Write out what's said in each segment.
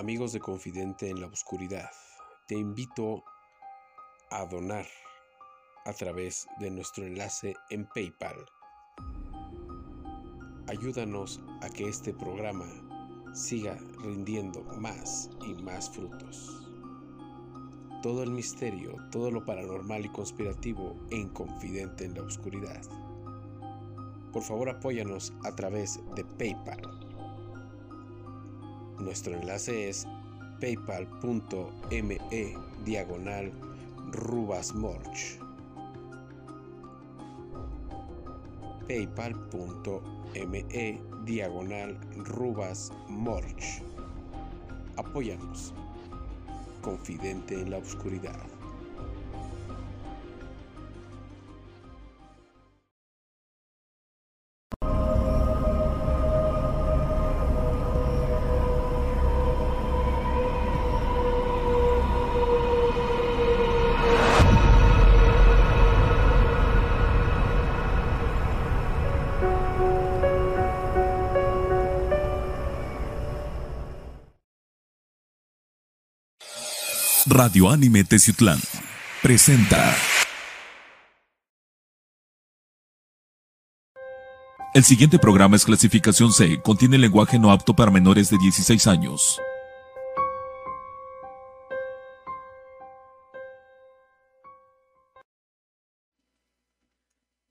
Amigos de Confidente en la Oscuridad, te invito a donar a través de nuestro enlace en PayPal. Ayúdanos a que este programa siga rindiendo más y más frutos. Todo el misterio, todo lo paranormal y conspirativo en Confidente en la Oscuridad. Por favor apóyanos a través de PayPal. Nuestro enlace es paypal.me diagonal rubasmorch. paypal.me diagonal rubasmorch. Apóyanos. Confidente en la oscuridad. Radio Anime Teciutlán presenta. El siguiente programa es clasificación C, contiene lenguaje no apto para menores de 16 años.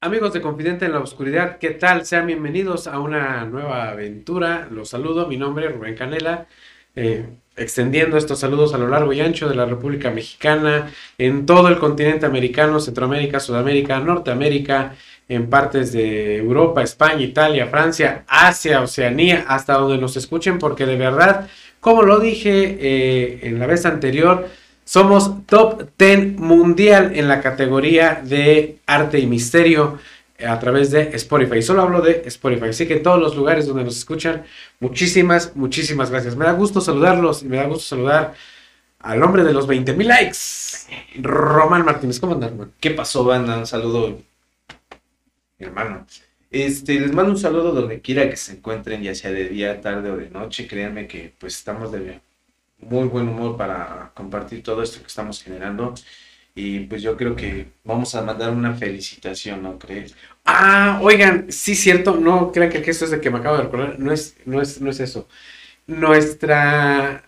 Amigos de Confidente en la Oscuridad, ¿qué tal? Sean bienvenidos a una nueva aventura. Los saludo, mi nombre es Rubén Canela. Eh, extendiendo estos saludos a lo largo y ancho de la República Mexicana, en todo el continente americano, Centroamérica, Sudamérica, Norteamérica, en partes de Europa, España, Italia, Francia, Asia, Oceanía, hasta donde nos escuchen, porque de verdad, como lo dije eh, en la vez anterior, somos top 10 mundial en la categoría de arte y misterio a través de Spotify. Solo hablo de Spotify. Así que en todos los lugares donde nos escuchan, muchísimas, muchísimas gracias. Me da gusto saludarlos y me da gusto saludar al hombre de los 20 mil likes, Román Martínez. ¿Cómo hermano? ¿Qué pasó, banda? Un saludo, hermano. Este, les mando un saludo donde quiera que se encuentren, ya sea de día, tarde o de noche. Créanme que pues estamos de muy buen humor para compartir todo esto que estamos generando. Y pues yo creo que vamos a mandar una felicitación, ¿no crees? Ah, oigan, sí, cierto, no crean que el gesto es de que me acabo de recordar, no es, no es, no es eso. Nuestra,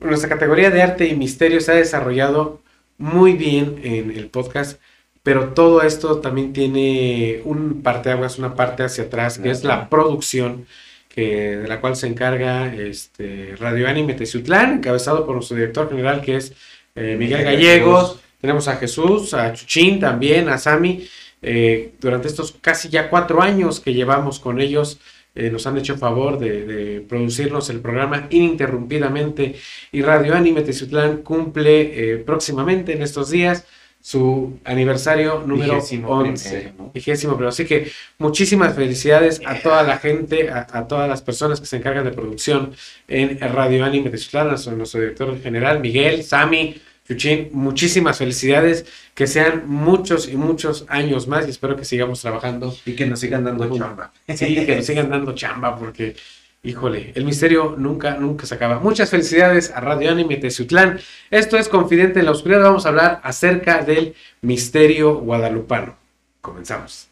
nuestra categoría de arte y misterio se ha desarrollado muy bien en el podcast, pero todo esto también tiene un parteaguas, una parte hacia atrás, que es la producción, que, de la cual se encarga este, Radio Anime Teciutlán, encabezado por nuestro director general, que es eh, Miguel Gallegos. Tenemos a Jesús, a Chuchín también, a Sami. Eh, durante estos casi ya cuatro años que llevamos con ellos, eh, nos han hecho favor de, producirnos el programa ininterrumpidamente. Y Radio Anime Teciutlán cumple eh, próximamente en estos días su aniversario número 11. Vigésimo Así que muchísimas felicidades a toda la gente, a, todas las personas que se encargan de producción en Radio Anime Teciutlán, a nuestro director general, Miguel, Sami Chuchín, muchísimas felicidades, que sean muchos y muchos años más y espero que sigamos trabajando. Y que nos sigan dando chamba. Sí, que nos sigan dando chamba porque, híjole, el misterio nunca, nunca se acaba. Muchas felicidades a Radio Anime Teciutlán. Esto es Confidente en la Oscuridad. Vamos a hablar acerca del misterio guadalupano. Comenzamos.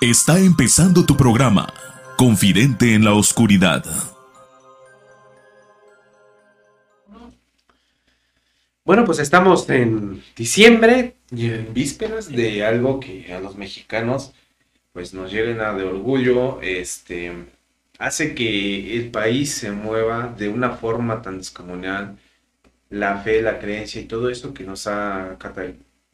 Está empezando tu programa, Confidente en la Oscuridad. Bueno, pues estamos en diciembre. Y en vísperas de algo que a los mexicanos pues nos llena de orgullo, este hace que el país se mueva de una forma tan descomunal, la fe, la creencia y todo eso que nos ha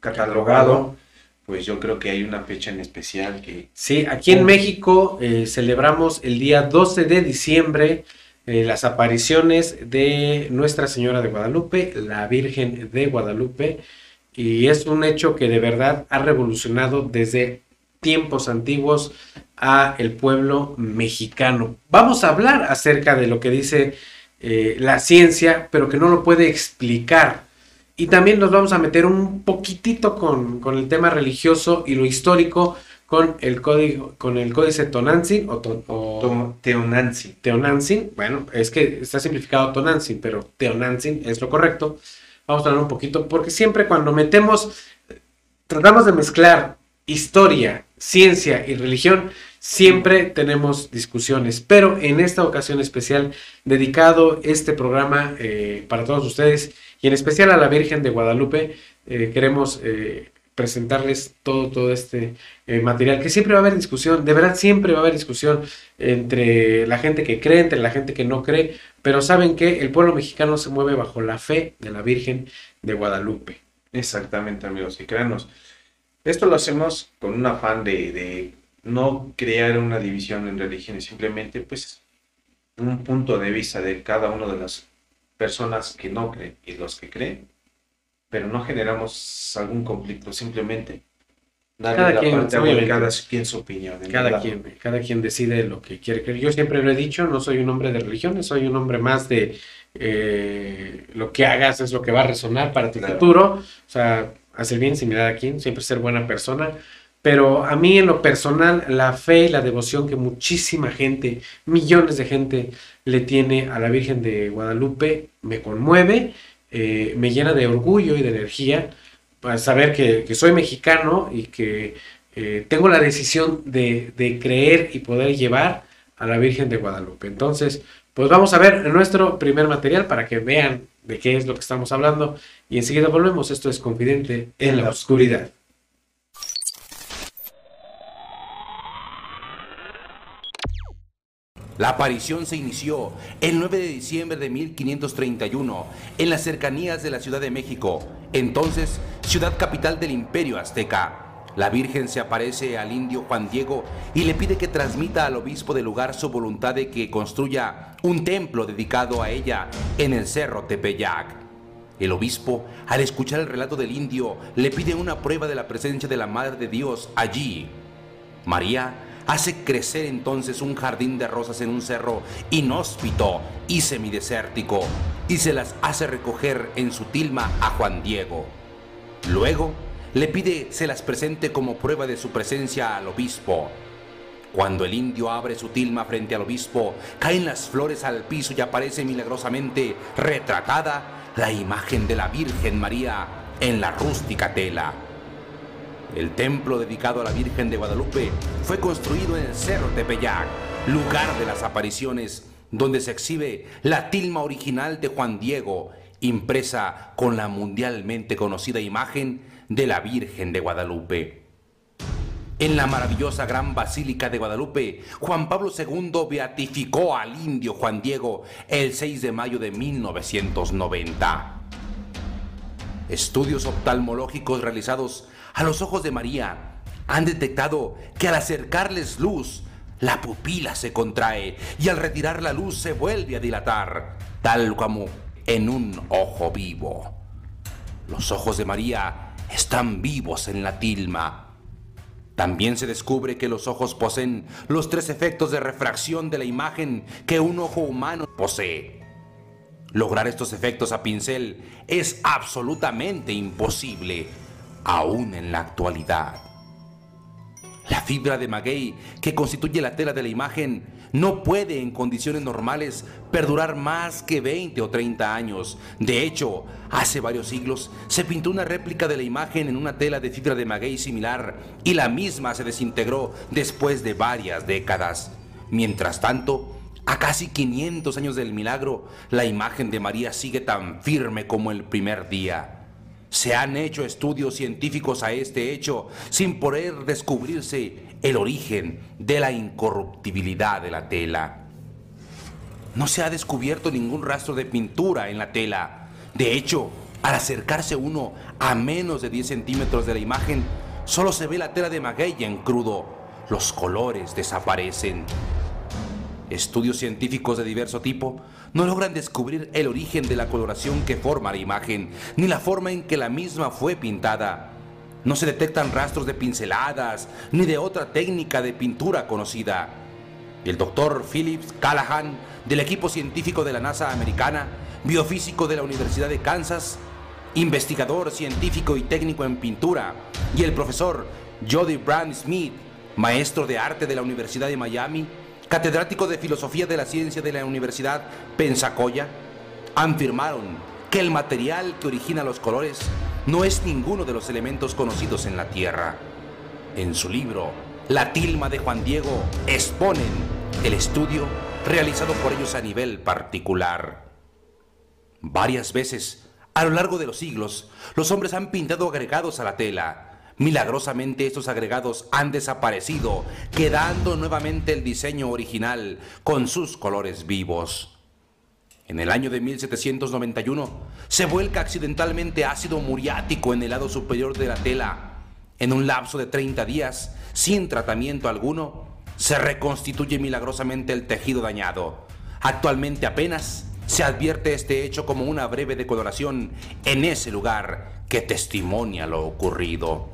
catalogado, pues yo creo que hay una fecha en especial que... Sí, aquí en México eh, celebramos el día 12 de diciembre eh, las apariciones de Nuestra Señora de Guadalupe, la Virgen de Guadalupe, y es un hecho que de verdad ha revolucionado desde tiempos antiguos a el pueblo mexicano. Vamos a hablar acerca de lo que dice eh, la ciencia, pero que no lo puede explicar. Y también nos vamos a meter un poquitito con, con el tema religioso y lo histórico, con el código, con el códice Tonantzin o, to- o. Teonantzin. Bueno, es que está simplificado Tonantzin, pero Teonantzin es lo correcto. Vamos a hablar un poquito, porque siempre cuando metemos, tratamos de mezclar historia, ciencia y religión, siempre tenemos discusiones. Pero en esta ocasión especial, dedicado este programa eh, para todos ustedes y en especial a la Virgen de Guadalupe, eh, queremos eh, presentarles todo, todo este eh, material, que siempre va a haber discusión, de verdad siempre va a haber discusión entre la gente que cree, entre la gente que no cree, pero saben que el pueblo mexicano se mueve bajo la fe de la Virgen de Guadalupe. Exactamente, amigos, y créanos. Esto lo hacemos con un afán de, de no crear una división en religiones, simplemente pues un punto de vista de cada una de las personas que no creen y los que creen, pero no generamos algún conflicto, simplemente Cada quien, parte cada quien su opinión. Cada verdad. quien, cada quien decide lo que quiere creer. Yo siempre lo he dicho, no soy un hombre de religiones, soy un hombre más de eh, lo que hagas es lo que va a resonar para tu Claro. futuro. O sea, hacer bien sin mirar a quién, siempre ser buena persona. Pero a mí en lo personal, la fe y la devoción que muchísima gente, millones de gente le tiene a la Virgen de Guadalupe, me conmueve, eh, me llena de orgullo y de energía para saber que, que soy mexicano y que eh, tengo la decisión de, de creer y poder llevar a la Virgen de Guadalupe. Entonces, pues vamos a ver nuestro primer material para que vean de qué es lo que estamos hablando y enseguida volvemos. Esto es Confidente en la Oscuridad. La aparición se inició el 9 de diciembre de 1531 en las cercanías de la Ciudad de México, entonces ciudad capital del Imperio Azteca. La Virgen se aparece al indio Juan Diego y le pide que transmita al obispo del lugar su voluntad de que construya un templo dedicado a ella en el cerro Tepeyac. El obispo, al escuchar el relato del indio, le pide una prueba de la presencia de la Madre de Dios allí. María hace crecer entonces un jardín de rosas en un cerro inhóspito y semidesértico y se las hace recoger en su tilma a Juan Diego. Luego le pide se las presente como prueba de su presencia al obispo. Cuando el indio abre su tilma frente al obispo, caen las flores al piso y aparece milagrosamente retratada la imagen de la Virgen María en la rústica tela. El templo dedicado a la Virgen de Guadalupe fue construido en el Cerro Tepeyac, lugar de las apariciones, donde se exhibe la tilma original de Juan Diego, impresa con la mundialmente conocida imagen de la Virgen de Guadalupe. En la maravillosa Gran Basílica de Guadalupe, Juan Pablo II beatificó al indio Juan Diego el 6 de mayo de 1990. Estudios oftalmológicos realizados a los ojos de María han detectado que al acercarles luz, la pupila se contrae y al retirar la luz se vuelve a dilatar, tal como en un ojo vivo. Los ojos de María están vivos en la tilma. También se descubre que los ojos poseen los tres efectos de refracción de la imagen que un ojo humano posee. Lograr estos efectos a pincel es absolutamente imposible, aún en la actualidad. La fibra de maguey que constituye la tela de la imagen no puede en condiciones normales perdurar más que 20 o 30 años. De hecho, hace varios siglos se pintó una réplica de la imagen en una tela de fibra de maguey similar y la misma se desintegró después de varias décadas. Mientras tanto, a casi 500 años del milagro, la imagen de María sigue tan firme como el primer día. Se han hecho estudios científicos a este hecho sin poder descubrirse el origen de la incorruptibilidad de la tela. No se ha descubierto ningún rastro de pintura en la tela. De hecho, al acercarse uno a menos de 10 centímetros de la imagen, solo se ve la tela de maguey en crudo. Los colores desaparecen. Estudios científicos de diverso tipo no logran descubrir el origen de la coloración que forma la imagen, ni la forma en que la misma fue pintada. No se detectan rastros de pinceladas, ni de otra técnica de pintura conocida. El doctor Phillips Callahan, del equipo científico de la NASA americana, biofísico de la Universidad de Kansas, investigador científico y técnico en pintura, y el profesor Jody Brand Smith, maestro de arte de la Universidad de Miami, catedrático de filosofía de la ciencia de la Universidad Pensacola, afirmaron que el material que origina los colores no es ninguno de los elementos conocidos en la Tierra. En su libro, La tilma de Juan Diego, exponen el estudio realizado por ellos a nivel particular. Varias veces, a lo largo de los siglos, los hombres han pintado agregados a la tela. Milagrosamente estos agregados han desaparecido, quedando nuevamente el diseño original con sus colores vivos. En el año de 1791 se vuelca accidentalmente ácido muriático en el lado superior de la tela. En un lapso de 30 días, sin tratamiento alguno, se reconstituye milagrosamente el tejido dañado. Actualmente apenas se advierte este hecho como una breve decoloración en ese lugar que testimonia lo ocurrido.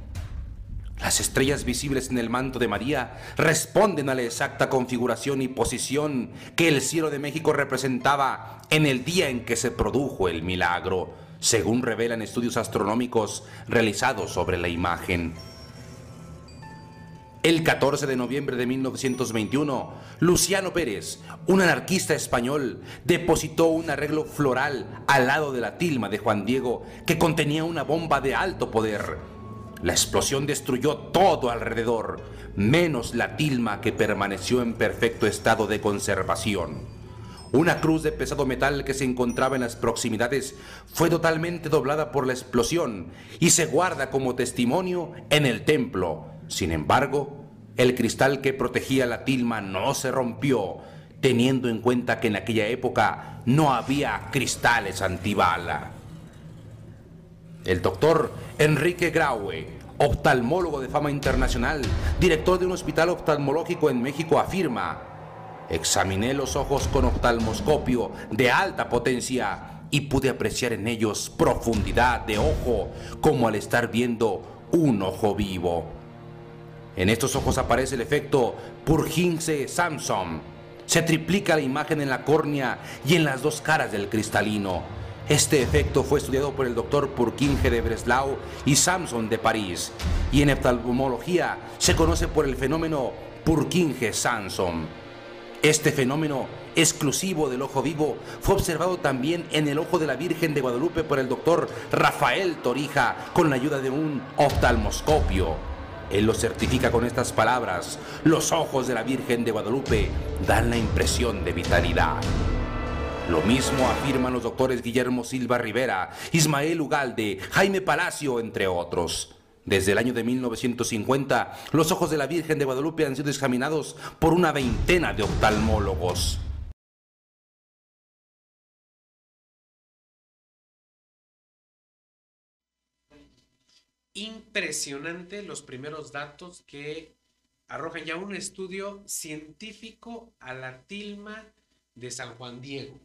Las estrellas visibles en el manto de María responden a la exacta configuración y posición que el cielo de México representaba en el día en que se produjo el milagro, según revelan estudios astronómicos realizados sobre la imagen. El 14 de noviembre de 1921, Luciano Pérez, un anarquista español, depositó un arreglo floral al lado de la tilma de Juan Diego que contenía una bomba de alto poder. La explosión destruyó todo alrededor, menos la tilma que permaneció en perfecto estado de conservación. Una cruz de pesado metal que se encontraba en las proximidades fue totalmente doblada por la explosión y se guarda como testimonio en el templo. Sin embargo, el cristal que protegía la tilma no se rompió, teniendo en cuenta que en aquella época no había cristales antibala. El doctor Enrique Graue, oftalmólogo de fama internacional, director de un hospital oftalmológico en México, afirma, examiné los ojos con oftalmoscopio de alta potencia y pude apreciar en ellos profundidad de ojo como al estar viendo un ojo vivo. En estos ojos aparece el efecto Purkinje-Samson. Se triplica la imagen en la córnea y en las dos caras del cristalino. Este efecto fue estudiado por el doctor Purkinje de Breslau y Samson de París, y en oftalmología se conoce por el fenómeno Purkinje-Samson. Este fenómeno exclusivo del ojo vivo fue observado también en el ojo de la Virgen de Guadalupe por el doctor Rafael Torija con la ayuda de un oftalmoscopio. Él lo certifica con estas palabras, los ojos de la Virgen de Guadalupe dan la impresión de vitalidad. Lo mismo afirman los doctores Guillermo Silva Rivera, Ismael Ugalde, Jaime Palacio, entre otros. Desde el año de 1950, los ojos de la Virgen de Guadalupe han sido examinados por una veintena de oftalmólogos. Impresionante los primeros datos que arrojan ya un estudio científico a la tilma de San Juan Diego,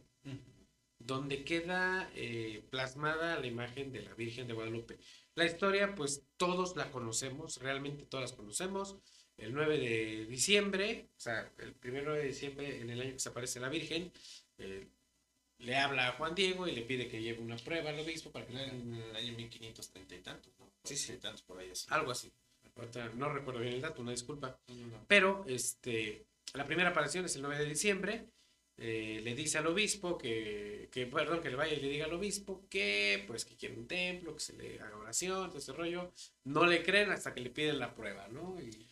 donde queda eh, plasmada la imagen de la Virgen de Guadalupe. La historia, pues todos la conocemos, realmente todas las conocemos. El 9 de diciembre, o sea, el 1 de diciembre, en el año que se aparece la Virgen, eh, le habla a Juan Diego y le pide que lleve una prueba al obispo para que le En el año 1530 y tantos, ¿no? Sí, sí. tantos por ahí así. algo así. No recuerdo bien el dato, una disculpa. No, no, no. Pero este, la primera aparición es el 9 de diciembre. Eh, le dice al obispo que, que, perdón, que le vaya y le diga al obispo que, pues, que quiere un templo, que se le haga oración, todo ese rollo. No le creen hasta que le piden la prueba, ¿no? Y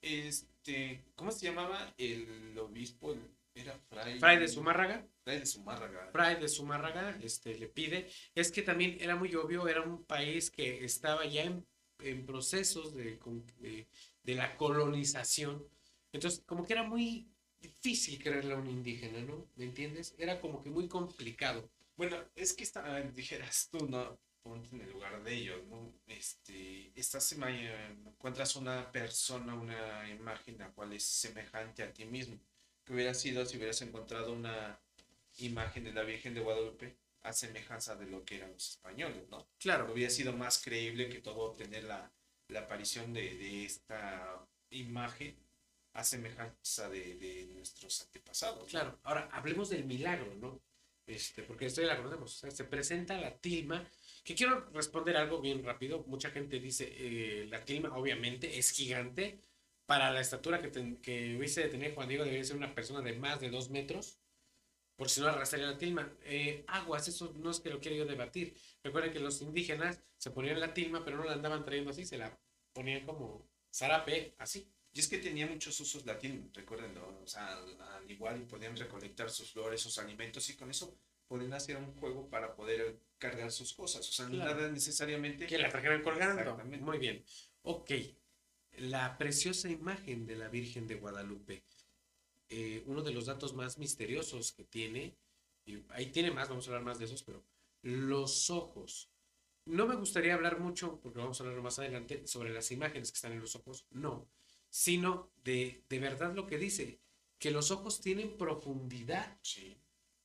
Este, ¿cómo se llamaba el obispo? Era Fray. Fray de Zumárraga, Fray de Zumárraga. Fray de Zumárraga, este, le pide. Es que también era muy obvio, era un país que estaba ya en, en procesos de, de, de la colonización. Entonces, como que era muy difícil creerle a un indígena, ¿no? ¿Me entiendes? Era como que muy complicado. Bueno, es que dijeras tú, ¿no? Ponte en el lugar de ellos, ¿no? Este, estás encuentras una persona, una imagen la cual es semejante a ti mismo. Que hubiera sido si hubieras encontrado una imagen de la Virgen de Guadalupe a semejanza de lo que eran los españoles, ¿no? Claro, Hubiera sido más creíble que todo tener la, la aparición de, de esta imagen a semejanza de, de nuestros antepasados. claro. Ahora, hablemos del milagro, ¿no? Este, porque esto ya la conocemos. Se presenta la tilma, que quiero responder algo bien rápido. Mucha gente dice, eh, la tilma obviamente es gigante, para la estatura que, ten- que hubiese de tener Juan Diego, debería ser una persona de más de dos metros, por si no arrastraría la tilma. Eh, aguas, eso no es que lo quiera yo debatir. Recuerden que los indígenas se ponían la tilma, pero no la andaban trayendo así, se la ponían como zarape, así. Y es que tenía muchos usos latín, recuérdenlo. O sea, al, al igual y podían recolectar sus flores, sus alimentos y con eso podían hacer un juego para poder cargar sus cosas. O sea, Claro. nada necesariamente. Que la trajeran colgando. Muy bien. Ok. La preciosa imagen de la Virgen de Guadalupe. Eh, uno de los datos más misteriosos que tiene, y ahí tiene más, vamos a hablar más de esos, pero los ojos. No me gustaría hablar mucho, porque vamos a hablar más adelante, sobre las imágenes que están en los ojos, no, sino de, de verdad lo que dice, que los ojos tienen profundidad. Sí.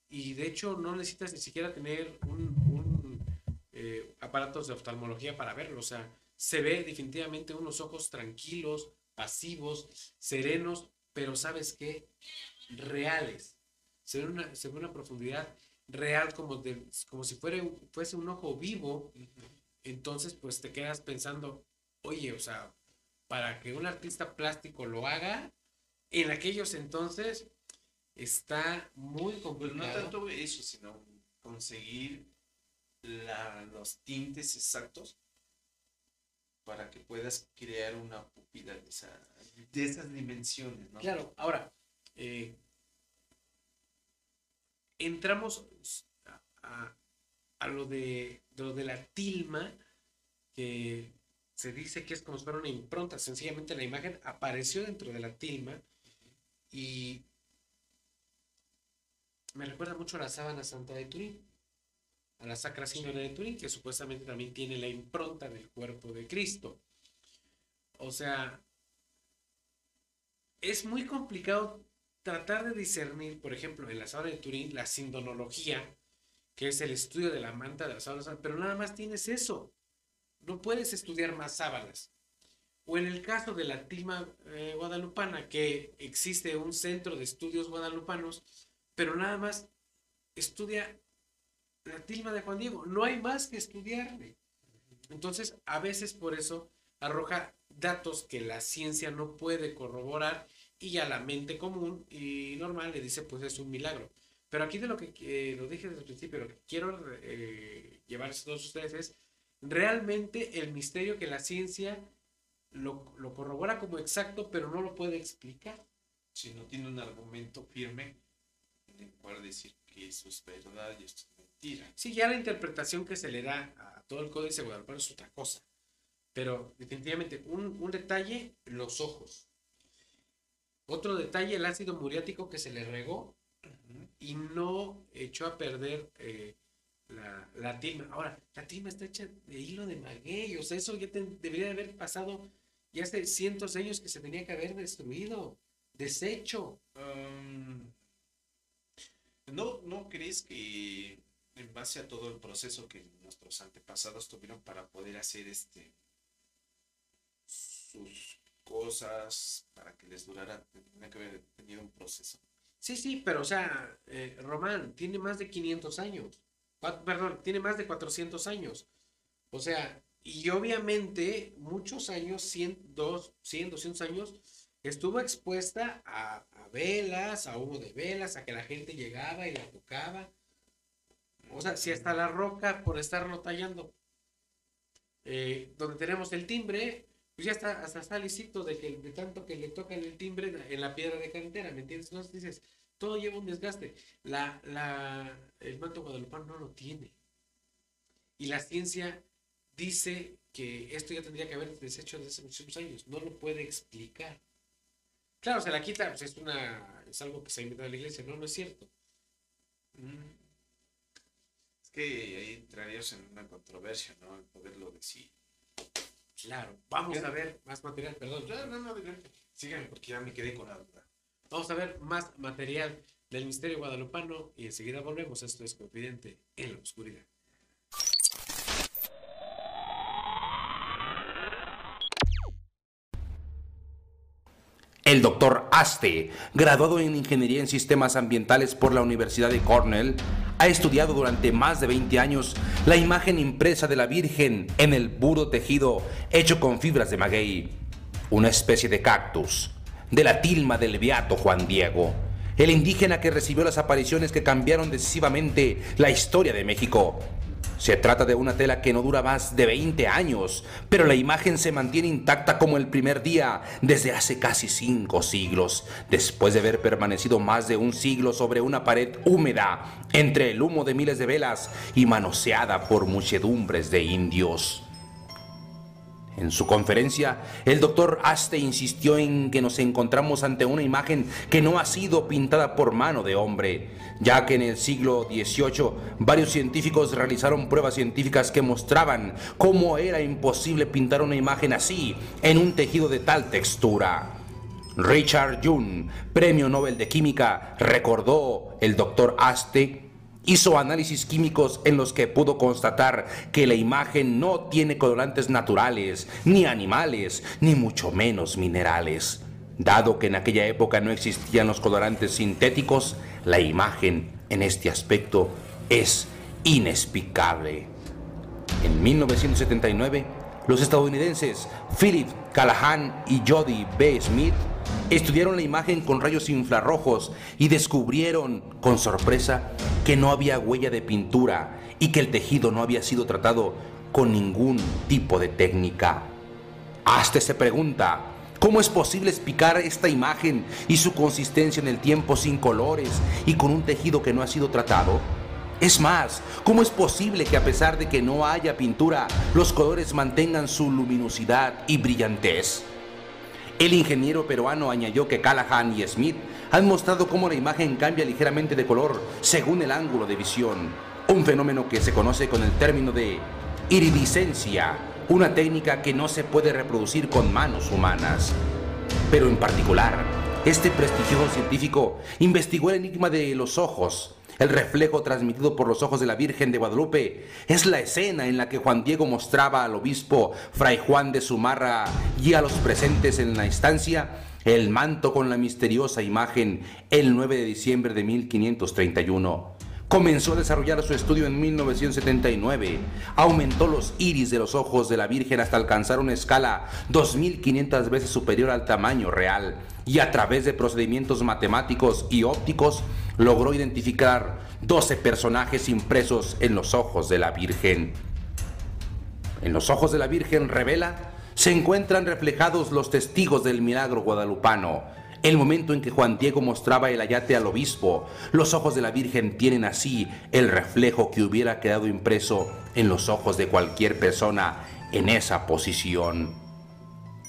Y de hecho no necesitas ni siquiera tener un, un, eh, aparatos de oftalmología para verlo. O sea, se ve definitivamente unos ojos tranquilos, pasivos, serenos, pero ¿sabes qué? Reales. Se ve una, se ve una profundidad real como, de, como si fuera, fuese un ojo vivo. Entonces, pues te quedas pensando, oye, o sea, para que un artista plástico lo haga, en aquellos entonces está muy Pues complicado. no tanto eso, sino conseguir la- los tintes exactos para que puedas crear una pupila de, esa- de esas dimensiones, ¿no? Claro, ahora, eh, entramos a, a- a lo, de, de lo de la tilma, que se dice que es como si fuera una impronta, sencillamente la imagen apareció dentro de la tilma y me recuerda mucho a la sábana santa de Turín, a la Sacra Síndone de Turín, que supuestamente también tiene la impronta del cuerpo de Cristo. O sea, es muy complicado tratar de discernir, por ejemplo, en la sábana de Turín, la sindonología, que es el estudio de la manta de la sábana, pero nada más tienes eso. No puedes estudiar más sábanas. O en el caso de la tilma eh, guadalupana, que existe un centro de estudios guadalupanos, pero nada más estudia la tilma de Juan Diego. No hay más que estudiarle. Entonces, a veces por eso arroja datos que la ciencia no puede corroborar y a la mente común y normal le dice, pues es un milagro. Pero aquí de lo que eh, lo dije desde el principio, lo que quiero eh, llevarles a todos ustedes es realmente el misterio que la ciencia lo, lo corrobora como exacto, pero no lo puede explicar. Si no tiene un argumento firme en el cual decir que eso es verdad y esto es mentira. Sí, ya la interpretación que se le da a todo el códice guadalupano es otra cosa. Pero definitivamente, un, un detalle, los ojos. Otro detalle, el ácido muriático que se le regó y no echó a perder eh, la, la tilma. Ahora, la tilma está hecha de hilo de maguey, o sea, eso ya te- debería de haber pasado ya hace cientos de años que se tenía que haber destruido, deshecho. Um, ¿no, ¿No crees que en base a todo el proceso que nuestros antepasados tuvieron para poder hacer este sus cosas para que les durara, tendría que haber tenido un proceso? Sí, sí, pero o sea, eh, Román tiene más de 500 años. Perdón, tiene más de 400 años. O sea, y obviamente muchos años, 100, dos- 100 200 años, estuvo expuesta a, velas, a humo de velas, a que la gente llegaba y la tocaba. O sea, si hasta la roca por estarlo tallando, eh, donde tenemos el timbre, pues ya está, hasta está de que de tanto que le tocan el timbre en la piedra de cantera, ¿me entiendes? Entonces dices, todo lleva un desgaste. La, la, el manto guadalupano no lo tiene. Y la ciencia dice que esto ya tendría que haber deshecho desde hace muchos años. No lo puede explicar. Claro, se la quita, pues es una, es algo que se ha inventado la iglesia, no, no es cierto. Mm. Es que ahí entrarías en una controversia, ¿no? El poderlo decir. Claro, vamos ¿Qué? a ver más material, perdón. No, no, no. Síganme porque ya me quedé con la duda. Vamos a ver más material del misterio guadalupano y enseguida volvemos. Esto es Confidente en la Oscuridad. El doctor Aste, graduado en Ingeniería en Sistemas Ambientales por la Universidad de Cornell, ha estudiado durante más de 20 años la imagen impresa de la Virgen en el puro tejido hecho con fibras de maguey. una especie de cactus, de la tilma del beato Juan Diego, el indígena que recibió las apariciones que cambiaron decisivamente la historia de México. Se trata de una tela que no dura más de 20 años, pero la imagen se mantiene intacta como el primer día desde hace casi cinco siglos, después de haber permanecido más de un siglo sobre una pared húmeda, entre el humo de miles de velas y manoseada por muchedumbres de indios. En su conferencia, el doctor Aste insistió en que nos encontramos ante una imagen que no ha sido pintada por mano de hombre, ya que en el siglo XVIII varios científicos realizaron pruebas científicas que mostraban cómo era imposible pintar una imagen así en un tejido de tal textura. Richard June, Premio Nobel de Química, recordó el doctor Aste Hizo análisis químicos en los que pudo constatar que la imagen no tiene colorantes naturales, ni animales, ni mucho menos minerales. Dado que en aquella época no existían los colorantes sintéticos, la imagen en este aspecto es inexplicable. En 1979, los estadounidenses Philip Callahan y Jody B. Smith Estudiaron la imagen con rayos infrarrojos y descubrieron, con sorpresa, que no había huella de pintura y que el tejido no había sido tratado con ningún tipo de técnica. Hasta se pregunta, ¿cómo es posible explicar esta imagen y su consistencia en el tiempo sin colores y con un tejido que no ha sido tratado? Es más, ¿cómo es posible que a pesar de que no haya pintura, los colores mantengan su luminosidad y brillantez? El ingeniero peruano añadió que Callahan y Smith han mostrado cómo la imagen cambia ligeramente de color según el ángulo de visión, un fenómeno que se conoce con el término de iridiscencia, una técnica que no se puede reproducir con manos humanas. Pero en particular, este prestigioso científico investigó el enigma de los ojos, el reflejo transmitido por los ojos de la Virgen de Guadalupe es la escena en la que Juan Diego mostraba al obispo Fray Juan de Zumarra y a los presentes en la instancia el manto con la misteriosa imagen el 9 de diciembre de 1531. Comenzó a desarrollar su estudio en 1979. Aumentó los iris de los ojos de la Virgen hasta alcanzar una escala 2500 veces superior al tamaño real y a través de procedimientos matemáticos y ópticos logró identificar 12 personajes impresos en los ojos de la Virgen. En los ojos de la Virgen revela se encuentran reflejados los testigos del milagro guadalupano el momento en que Juan Diego mostraba el ayate al obispo, los ojos de la Virgen tienen así el reflejo que hubiera quedado impreso en los ojos de cualquier persona en esa posición.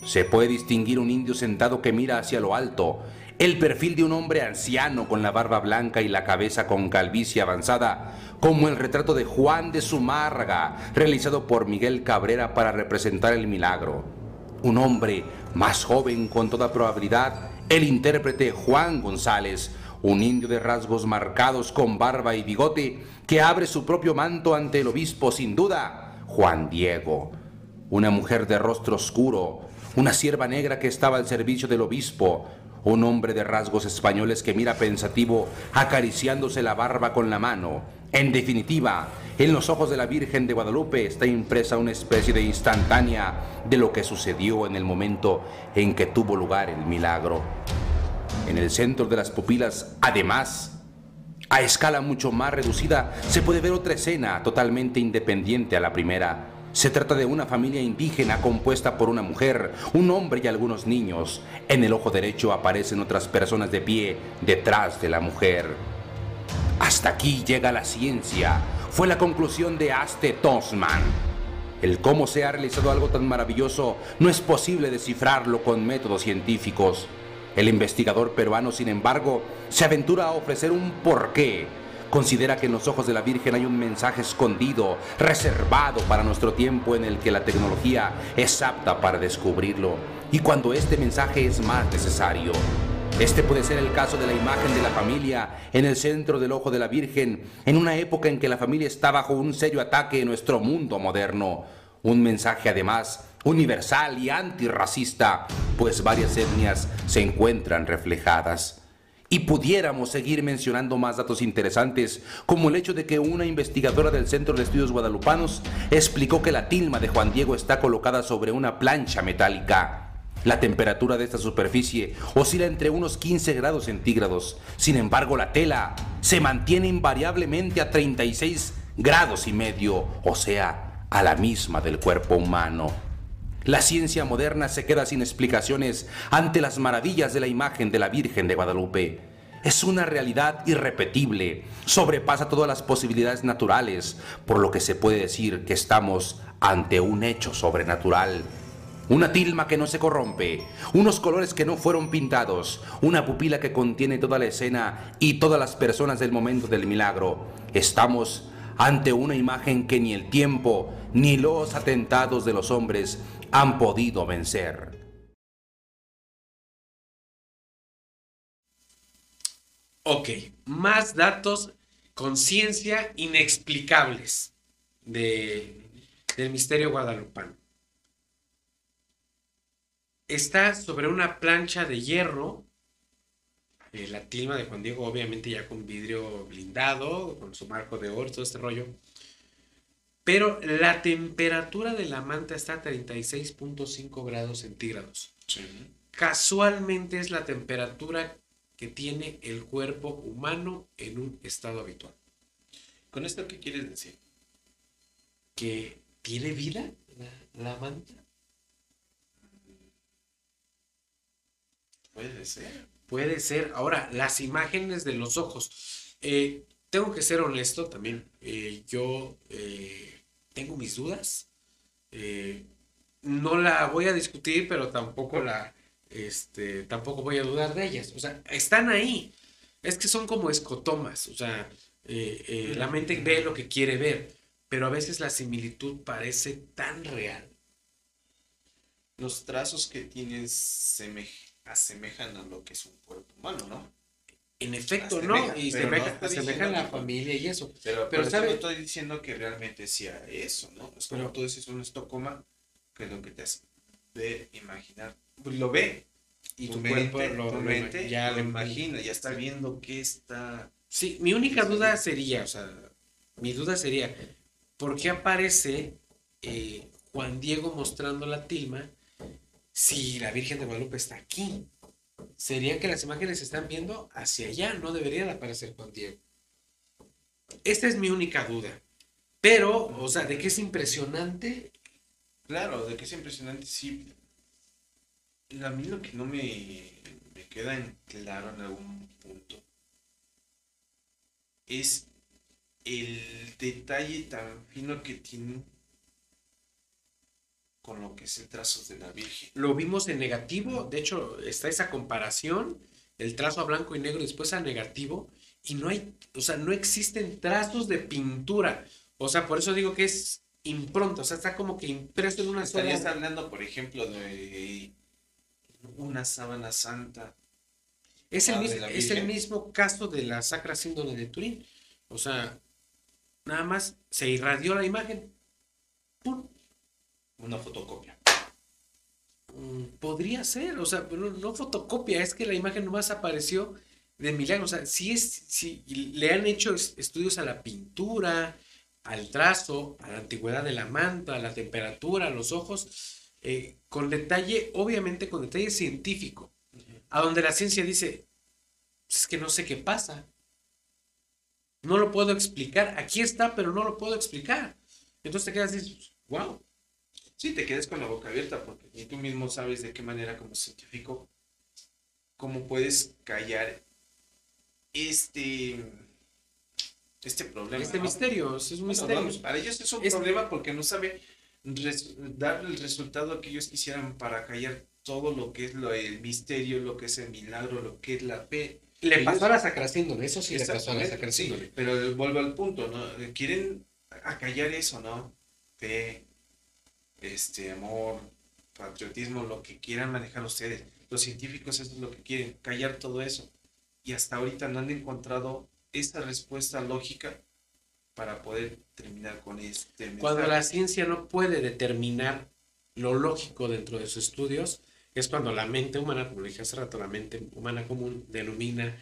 Se puede distinguir un indio sentado que mira hacia lo alto, el perfil de un hombre anciano con la barba blanca y la cabeza con calvicie avanzada, como el retrato de Juan de Zumárraga, realizado por Miguel Cabrera para representar el milagro. Un hombre más joven con toda probabilidad el intérprete Juan González, un indio de rasgos marcados con barba y bigote, que abre su propio manto ante el obispo sin duda, Juan Diego. Una mujer de rostro oscuro, una sierva negra que estaba al servicio del obispo, un hombre de rasgos españoles que mira pensativo, acariciándose la barba con la mano. En definitiva, en los ojos de la Virgen de Guadalupe está impresa una especie de instantánea de lo que sucedió en el momento en que tuvo lugar el milagro. En el centro de las pupilas, además, a escala mucho más reducida, se puede ver otra escena totalmente independiente a la primera se trata de una familia indígena compuesta por una mujer, un hombre y algunos niños. En el ojo derecho aparecen otras personas de pie detrás de la mujer. Hasta aquí llega la ciencia. Fue la conclusión de Aste Tosman. El cómo se ha realizado algo tan maravilloso no es posible descifrarlo con métodos científicos. El investigador peruano, sin embargo, se aventura a ofrecer un porqué considera que en los ojos de la Virgen hay un mensaje escondido, reservado para nuestro tiempo en el que la tecnología es apta para descubrirlo y cuando este mensaje es más necesario. Este puede ser el caso de la imagen de la familia en el centro del ojo de la Virgen, en una época en que la familia está bajo un serio ataque en nuestro mundo moderno. Un mensaje además universal y antirracista, pues varias etnias se encuentran reflejadas. Y pudiéramos seguir mencionando más datos interesantes, como el hecho de que una investigadora del Centro de Estudios Guadalupanos explicó que la tilma de Juan Diego está colocada sobre una plancha metálica. La temperatura de esta superficie oscila entre unos 15 grados centígrados. Sin embargo, la tela se mantiene invariablemente a 36 grados y medio, o sea, a la misma del cuerpo humano. La ciencia moderna se queda sin explicaciones ante las maravillas de la imagen de la Virgen de Guadalupe. Es una realidad irrepetible, sobrepasa todas las posibilidades naturales, por lo que se puede decir que estamos ante un hecho sobrenatural. Una tilma que no se corrompe, unos colores que no fueron pintados, una pupila que contiene toda la escena y todas las personas del momento del milagro. Estamos ante una imagen que ni el tiempo ni los atentados de los hombres han podido vencer. Ok, más datos con ciencia inexplicables de, del misterio guadalupano. Está sobre una plancha de hierro, eh, la tilma de Juan Diego, obviamente ya con vidrio blindado, con su marco de oro, todo este rollo. Pero la temperatura de la manta está a 36.5 grados centígrados. Casualmente es la temperatura que tiene el cuerpo humano en un estado habitual. ¿Con esto qué quieres decir? ¿Que tiene vida la, la manta? Puede ser. Puede ser. Ahora, las imágenes de los ojos. Eh, tengo que ser honesto también. Eh, yo eh, tengo mis dudas. No la voy a discutir, pero tampoco la, este, tampoco voy a dudar de ellas. O sea, están ahí. Es que son como escotomas. O sea, la mente ve lo que quiere ver, pero a veces la similitud parece tan real. Los trazos que tienes semej- asemejan a lo que es un cuerpo humano, ¿no? En efecto, ¿no? Y semeja- no asemejan diciendo la familia y eso. Pero, Pero pero ¿sabe? no estoy diciendo que realmente sea eso, ¿no? Es como Pero- tú dices un estocoma, que es lo que te hace ver, imaginar. Pues lo ve. Y tu tu mente, cuerpo lo- tu mente ya lo imagina, ya está viendo que está... Sí, mi única duda sería, o sea, mi duda sería, ¿por qué aparece eh, Juan Diego mostrando la tilma si la Virgen de Guadalupe está aquí? Sería que las imágenes están viendo hacia allá, no debería de aparecer Juan Diego. Esta es mi única duda. Pero, o sea, de que es impresionante, Claro, de que es impresionante, sí. A mí lo que no me, me queda en claro en algún punto es el detalle tan fino que tiene con lo que es el trazo de la Virgen. lo vimos en negativo, de hecho está esa comparación, el trazo a blanco y negro y después a negativo, y no hay, o sea, no existen trazos de pintura. O sea, por eso digo que es impronta, o sea, está como que impreso en una sola. Estarías hablando, por ejemplo, de una sábana santa. Es el, Ah, mismo, es el mismo caso de la Sacra Síndrome de Turín. O sea, nada más se irradió la imagen. ¡Pum! Una fotocopia. Mm, Podría ser, o sea, no fotocopia, es que la imagen nomás apareció de milagro. O sea, si es, si le han hecho es- estudios a la pintura, al trazo, a la antigüedad de la manta, a la temperatura, a los ojos, eh, con detalle, obviamente con detalle científico, a donde la ciencia dice, es que no sé qué pasa. No lo puedo explicar. Aquí está, pero no lo puedo explicar. Entonces te quedas y wow. Sí, te quedas con la boca abierta porque ni tú mismo sabes de qué manera como científico cómo puedes callar este este problema. Este ¿no? misterio, es un Bueno, misterio. vamos, para ellos es un problema porque no sabe res- dar el resultado que ellos quisieran para callar todo lo que es lo, el misterio, lo que es el milagro, lo que es la fe. Le Ellos- pasó a la sacrasíndole, eso sí le pasó a la sacrasíndole. sí, pero vuelvo al punto, ¿no? Quieren acallar eso, ¿no? Fe, este, amor, patriotismo, lo que quieran manejar ustedes. Los científicos eso es lo que quieren, callar todo eso. Y hasta ahorita no han encontrado esa respuesta lógica para poder terminar con este Cuando mensaje. la ciencia no puede determinar lo lógico dentro de sus estudios, es cuando la mente humana, como dije hace rato, la mente humana común denomina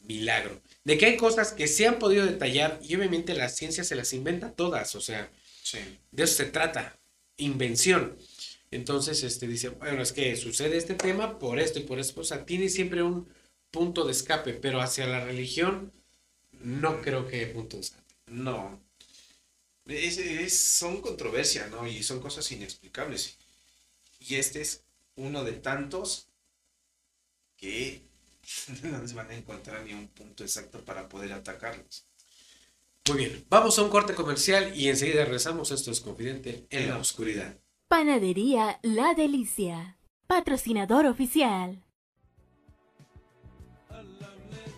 milagro. De que hay cosas que se han podido detallar y obviamente la ciencia se las inventa todas, o sea, Sí. de eso se trata, invención. Entonces, este dice, bueno, es que sucede este tema por esto y por esto. O sea, tiene siempre un punto de escape, pero hacia la religión no creo que punto de escape. No. Son controversias, ¿no? Y son cosas inexplicables. Y este es uno de tantos que no les van a encontrar ni un punto exacto para poder atacarlos. Muy bien, vamos a un corte comercial y enseguida regresamos. Esto es Confidente en la Oscuridad. Panadería La Delicia, patrocinador oficial.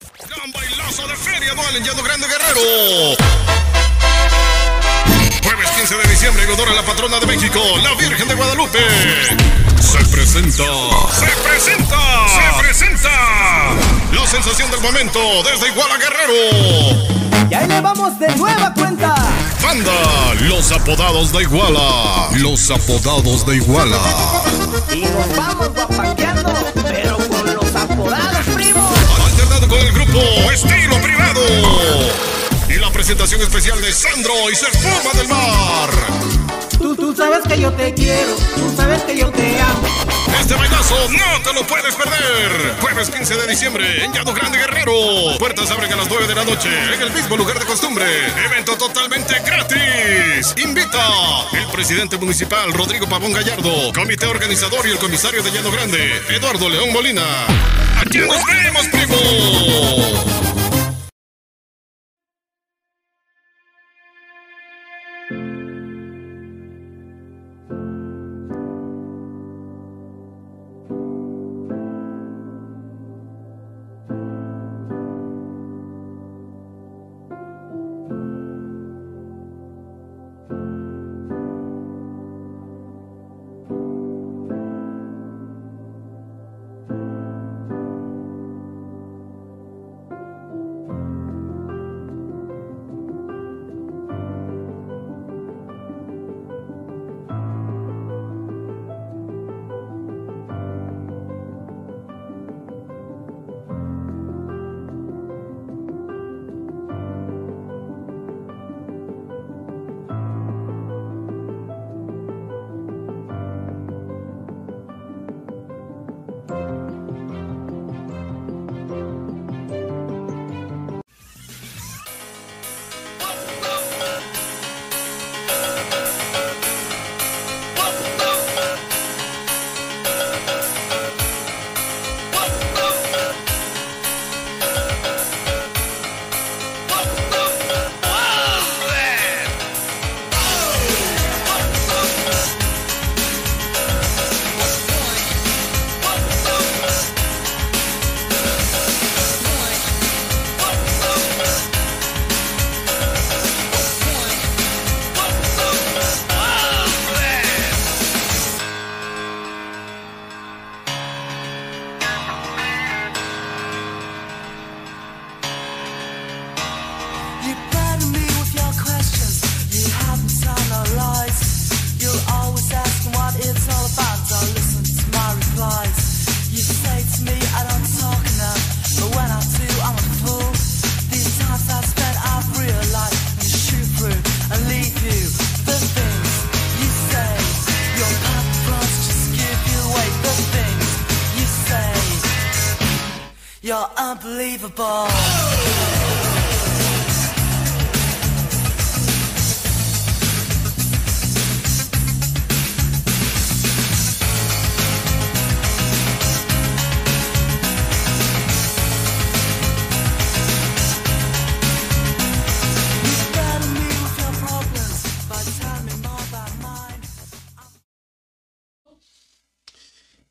Gran bailazo de feria anual en Llano Grande Guerrero. Jueves 15 de diciembre en honor a la patrona de México, la Virgen de Guadalupe. Se presenta. Se presenta. Se presenta. La sensación del momento desde Iguala Guerrero. Y ahí le vamos de nueva cuenta. Banda, los apodados de Iguala. Los apodados de Iguala. Y nos vamos guapangueando, pero Estilo Privado. Y la presentación especial de Sandro y su espuma del mar. Tú, tú sabes que yo te quiero, tú sabes que yo te amo. Este bailazo no te lo puedes perder. Jueves 15 de diciembre en Llano Grande Guerrero. Puertas abren a las 9 de la noche en el mismo lugar de costumbre. Evento totalmente gratis. Invita el presidente municipal Rodrigo Pavón Gallardo, comité organizador y el comisario de Llano Grande, Eduardo León Molina. Aquí nos vemos, primo.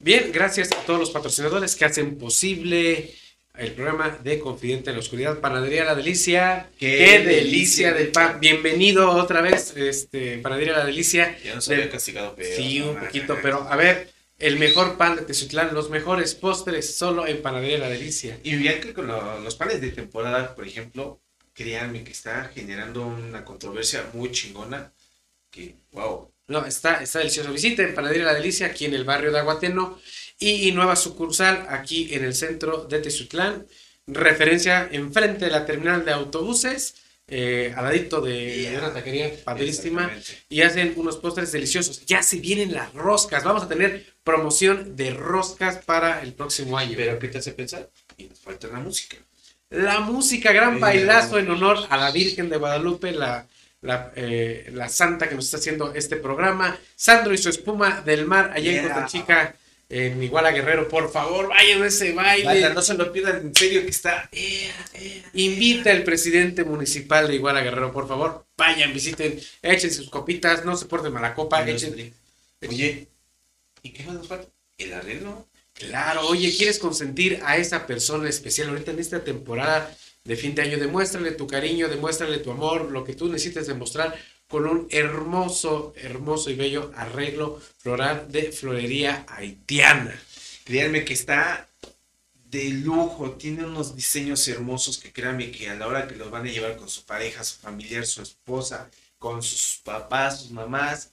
Bien, gracias a todos los patrocinadores que hacen posible el programa de Confidente en la Oscuridad, Panadería La Delicia. Qué delicia del pan! Bienvenido otra vez, este, Panadería La Delicia. Ya nos había castigado, pero. Sí, un poquito, pero a ver, el mejor pan de Tezutlán, los mejores postres solo en Panadería La Delicia. Y ya que con lo- los panes de temporada, por ejemplo, créanme que está generando una controversia muy chingona. Que, wow. No, está, está delicioso. Visiten Panadería La Delicia aquí en el barrio de Aguateno y, nueva sucursal aquí en el centro de Tezutlán. Referencia enfrente de la terminal de autobuses, eh, al ladito de, de una taquería padrísima. Y hacen unos postres deliciosos. Ya se vienen las roscas. Vamos a tener promoción de roscas para el próximo año. Pero ¿qué te hace pensar? Y nos falta la música. La música, gran bailazo en honor a la Virgen de Guadalupe, la, la, eh, la santa que nos está haciendo este programa. Sandro y su espuma del mar, allá en Yeah. Costa Chica, en Iguala Guerrero. Por favor, vayan a ese baile. No se lo pierdan, en serio que está. Invita el presidente municipal de Iguala Guerrero, por favor. Vayan, visiten, echen sus copitas, no se porten mala copa, echen. Oye, ¿y qué más nos falta? El arreglo. Claro, oye, ¿quieres consentir a esa persona especial ahorita en esta temporada de fin de año? Demuéstrale tu cariño, demuéstrale tu amor, lo que tú necesites demostrar con un hermoso, hermoso y bello arreglo floral de florería haitiana. Créanme que está de lujo, tiene unos diseños hermosos que créanme que a la hora que los van a llevar con su pareja, su familiar, su esposa, con sus papás, sus mamás,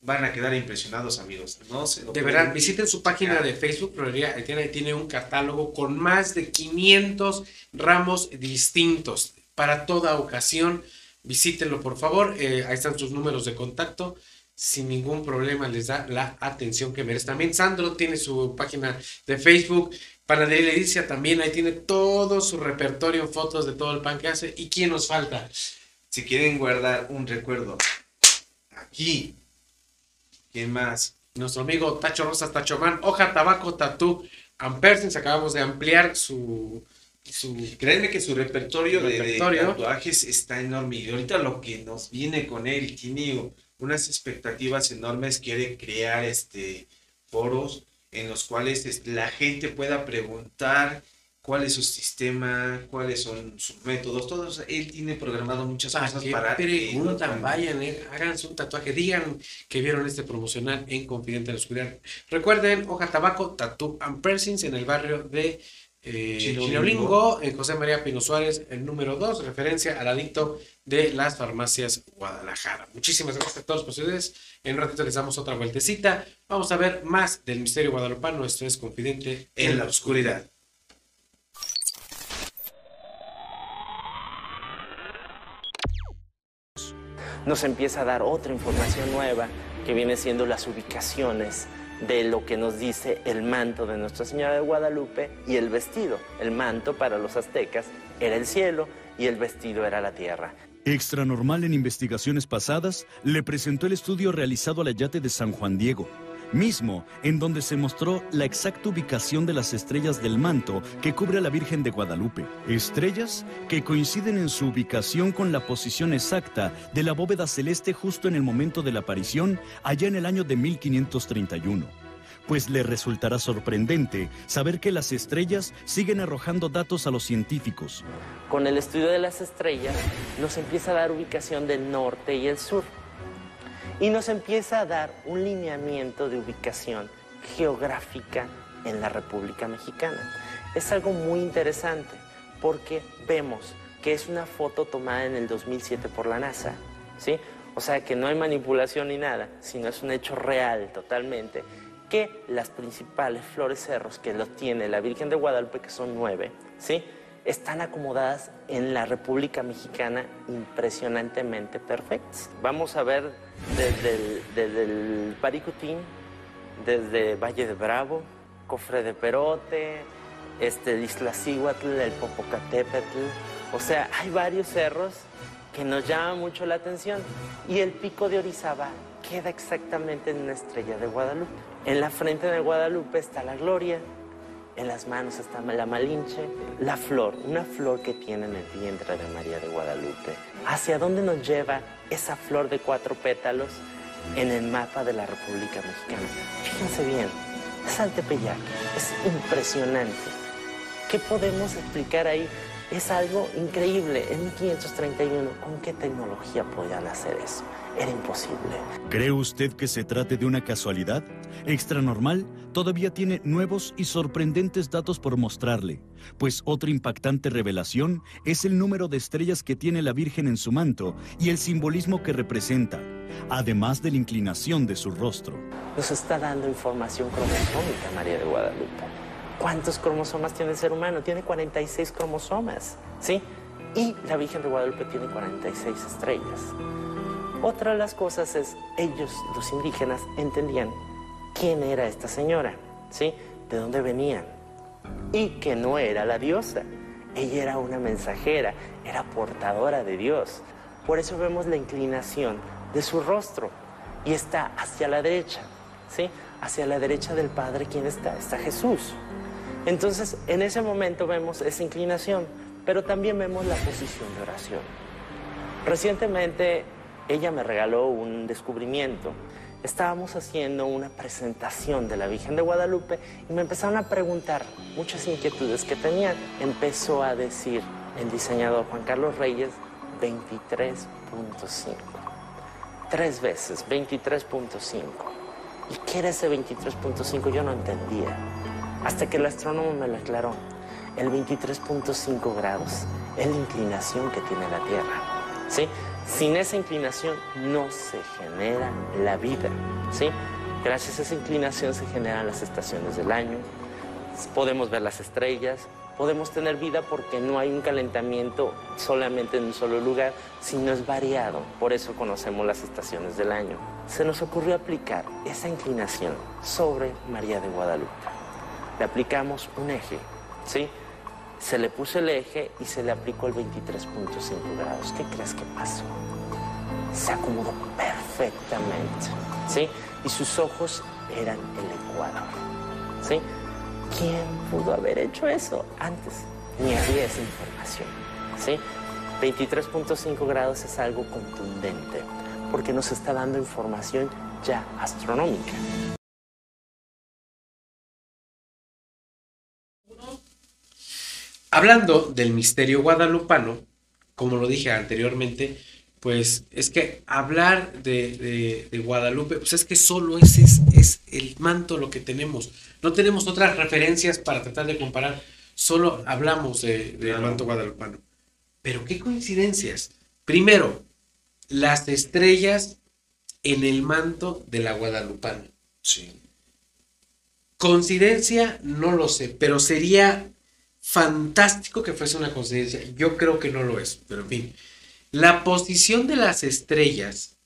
van a quedar impresionados amigos. No se lo De verdad, visiten su página de Facebook, Florería Haitiana, y tiene un catálogo con más de 500 ramos distintos para toda ocasión. Visítenlo, por favor. eh, ahí están sus números de contacto. Sin ningún problema les da la atención que merece. También Sandro tiene su página de Facebook. Panadería Leticia también. Ahí tiene todo su repertorio, fotos de todo el pan que hace. ¿Y quién nos falta? Si quieren guardar un recuerdo aquí, ¿quién más? Nuestro amigo Tacho Rosas Tachoman, Hoja Tabaco Tatú Ampersons. Acabamos de ampliar su, su Créanme que su repertorio, de- tatuajes está enorme y ahorita lo que nos viene con él tiene unas expectativas enormes, quiere crear este foros en los cuales la gente pueda preguntar cuál es su sistema, cuáles son sus métodos, todos, él tiene programado muchas ¿Para cosas para que- preguntan? Vayan, eh, háganse un tatuaje, digan que vieron este promocional en Confidente de la Oscuridad. Recuerden, Hoja Tabaco, Tattoo and Piercings en el barrio de eh, en José María Pino Suárez, el número 2, referencia al adicto de las farmacias Guadalajara. Muchísimas gracias a todos por ustedes. En un ratito les damos otra vueltecita. Vamos a ver más del misterio guadalupano. Esto es Confidente en la Oscuridad. nos empieza a dar otra información nueva que viene siendo las ubicaciones de lo que nos dice el manto de Nuestra Señora de Guadalupe y el vestido. El manto para los aztecas era el cielo y el vestido era la tierra. Extranormal en investigaciones pasadas le presentó el estudio realizado al Ayate de San Juan Diego, mismo en donde se mostró la exacta ubicación de las estrellas del manto que cubre a la Virgen de Guadalupe. Estrellas que coinciden en su ubicación con la posición exacta de la bóveda celeste justo en el momento de la aparición, allá en el año de 1531 pues le resultará sorprendente saber que las estrellas siguen arrojando datos a los científicos. Con el estudio de las estrellas nos empieza a dar ubicación del norte y el sur. Y nos empieza a dar un lineamiento de ubicación geográfica en la República Mexicana. Es algo muy interesante porque vemos que es una foto tomada en el 2007 por la NASA, ¿sí? O sea que no hay manipulación ni nada, sino es un hecho real totalmente que las principales flores cerros que lo tiene la Virgen de Guadalupe, que son nueve, ¿sí? Están acomodadas en la República Mexicana impresionantemente perfectas. Vamos a ver desde el, Paricutín, desde Valle de Bravo, Cofre de Perote, este, el Iztaccíhuatl, el Popocatépetl. O sea, hay varios cerros que nos llaman mucho la atención. Y el pico de Orizaba queda exactamente en una estrella de Guadalupe. En la frente de Guadalupe está la gloria, en las manos está la malinche, la flor, una flor que tiene en el vientre de María de Guadalupe. ¿Hacia dónde nos lleva esa flor de cuatro pétalos en el mapa de la República Mexicana? Fíjense bien, es Altepeyac, es impresionante. ¿Qué podemos explicar ahí? Es algo increíble. En 1531, ¿con qué tecnología podían hacer eso? Era imposible. ¿Cree usted que se trate de una casualidad? Extranormal todavía tiene nuevos y sorprendentes datos por mostrarle, pues otra impactante revelación es el número de estrellas que tiene la Virgen en su manto y el simbolismo que representa, además de la inclinación de su rostro. Nos está dando información cromosómica María de Guadalupe. ¿Cuántos cromosomas tiene el ser humano? Tiene 46 cromosomas, ¿sí? Y la Virgen de Guadalupe tiene 46 estrellas. Otra de las cosas es, ellos, los indígenas, entendían quién era esta señora, ¿sí? De dónde venía. Y que no era la diosa. Ella era una mensajera, era portadora de Dios. Por eso vemos la inclinación de su rostro y está hacia la derecha, ¿sí? Hacia la derecha del Padre, ¿quién está? Está Jesús. Entonces, en ese momento vemos esa inclinación, pero también vemos la posición de oración. Recientemente ella me regaló un descubrimiento. Estábamos haciendo una presentación de la Virgen de Guadalupe y me empezaron a preguntar muchas inquietudes que tenían. Empezó a decir el diseñador Juan Carlos Reyes 23.5. Tres veces, 23.5. ¿Y qué era ese 23.5? Yo no entendía. Hasta que el astrónomo me lo aclaró. El 23.5 grados es la inclinación que tiene la Tierra. ¿sí? Sin esa inclinación no se genera la vida. ¿sí? Gracias a esa inclinación se generan las estaciones del año, podemos ver las estrellas, podemos tener vida porque no hay un calentamiento solamente en un solo lugar, sino es variado. Por eso conocemos las estaciones del año. Se nos ocurrió aplicar esa inclinación sobre María de Guadalupe. Le aplicamos un eje, ¿sí? Se le puso el eje y se le aplicó el 23.5 grados. ¿Qué crees que pasó? Se acomodó perfectamente, ¿sí? Y sus ojos eran el Ecuador, ¿sí? ¿Quién pudo haber hecho eso antes? Ni había esa información, ¿sí? 23.5 grados es algo contundente porque nos está dando información ya astronómica. Hablando del misterio guadalupano, como lo dije anteriormente, pues es que hablar de, de- de Guadalupe, pues es que solo ese es, es el manto lo que tenemos. No tenemos otras referencias para tratar de comparar, solo hablamos de- del manto guadalupano. Pero qué coincidencias. Primero, las estrellas en el manto de la guadalupana. Sí. Coincidencia, no lo sé, pero sería fantástico que fuese una coincidencia. Yo creo que no lo es, pero en fin. La posición de las estrellas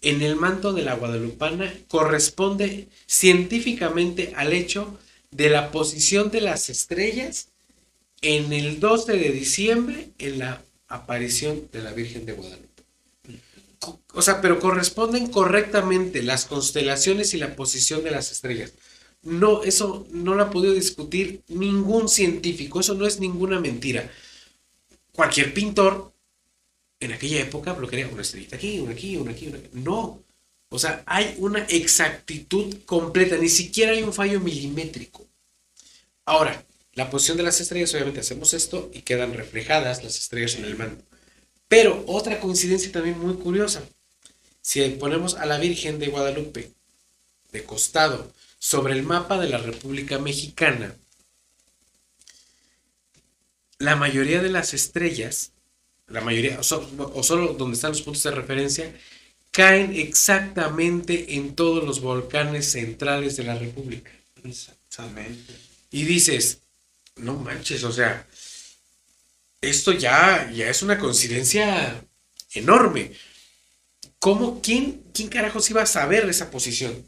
en el manto de la guadalupana corresponde científicamente al hecho de la posición de las estrellas en el 12 de diciembre en la aparición de la Virgen de Guadalupe. O sea, pero corresponden correctamente las constelaciones y la posición de las estrellas. No, eso no lo ha podido discutir ningún científico, eso no es ninguna mentira. Cualquier pintor en aquella época bloquearía una estrellita aquí, una aquí, una aquí, una aquí. No. O sea, hay una exactitud completa, ni siquiera hay un fallo milimétrico. Ahora, la posición de las estrellas, obviamente hacemos esto y quedan reflejadas las estrellas en el manto. Pero otra coincidencia también muy curiosa. Si ponemos a la Virgen de Guadalupe de costado sobre el mapa de la República Mexicana, la mayoría de las estrellas, la mayoría, o, so- o solo donde están los puntos de referencia, caen exactamente en todos los volcanes centrales de la República. Exactamente. Y dices, no manches, o sea, esto ya, ya es una coincidencia enorme. ¿Cómo? ¿Quién, ¿Quién carajos iba a saber esa posición?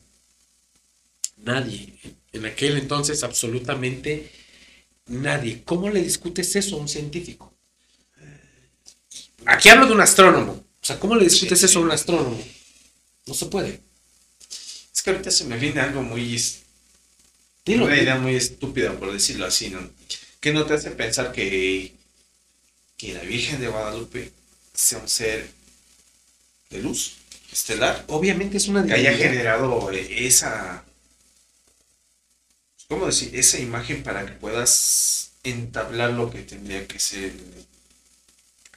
Nadie. En aquel entonces, absolutamente nadie. ¿Cómo le discutes eso a un científico? Aquí hablo de un astrónomo. O sea, ¿cómo le discutes eso a un astrónomo? No se puede. Es que ahorita se me viene algo muy... Dilo. una idea muy estúpida, por decirlo así, ¿no? Que no te hace pensar que, que la Virgen de Guadalupe sea un ser de luz estelar. Obviamente es una que haya generado esa... ¿Cómo decir? Esa imagen para que puedas entablar lo que tendría que ser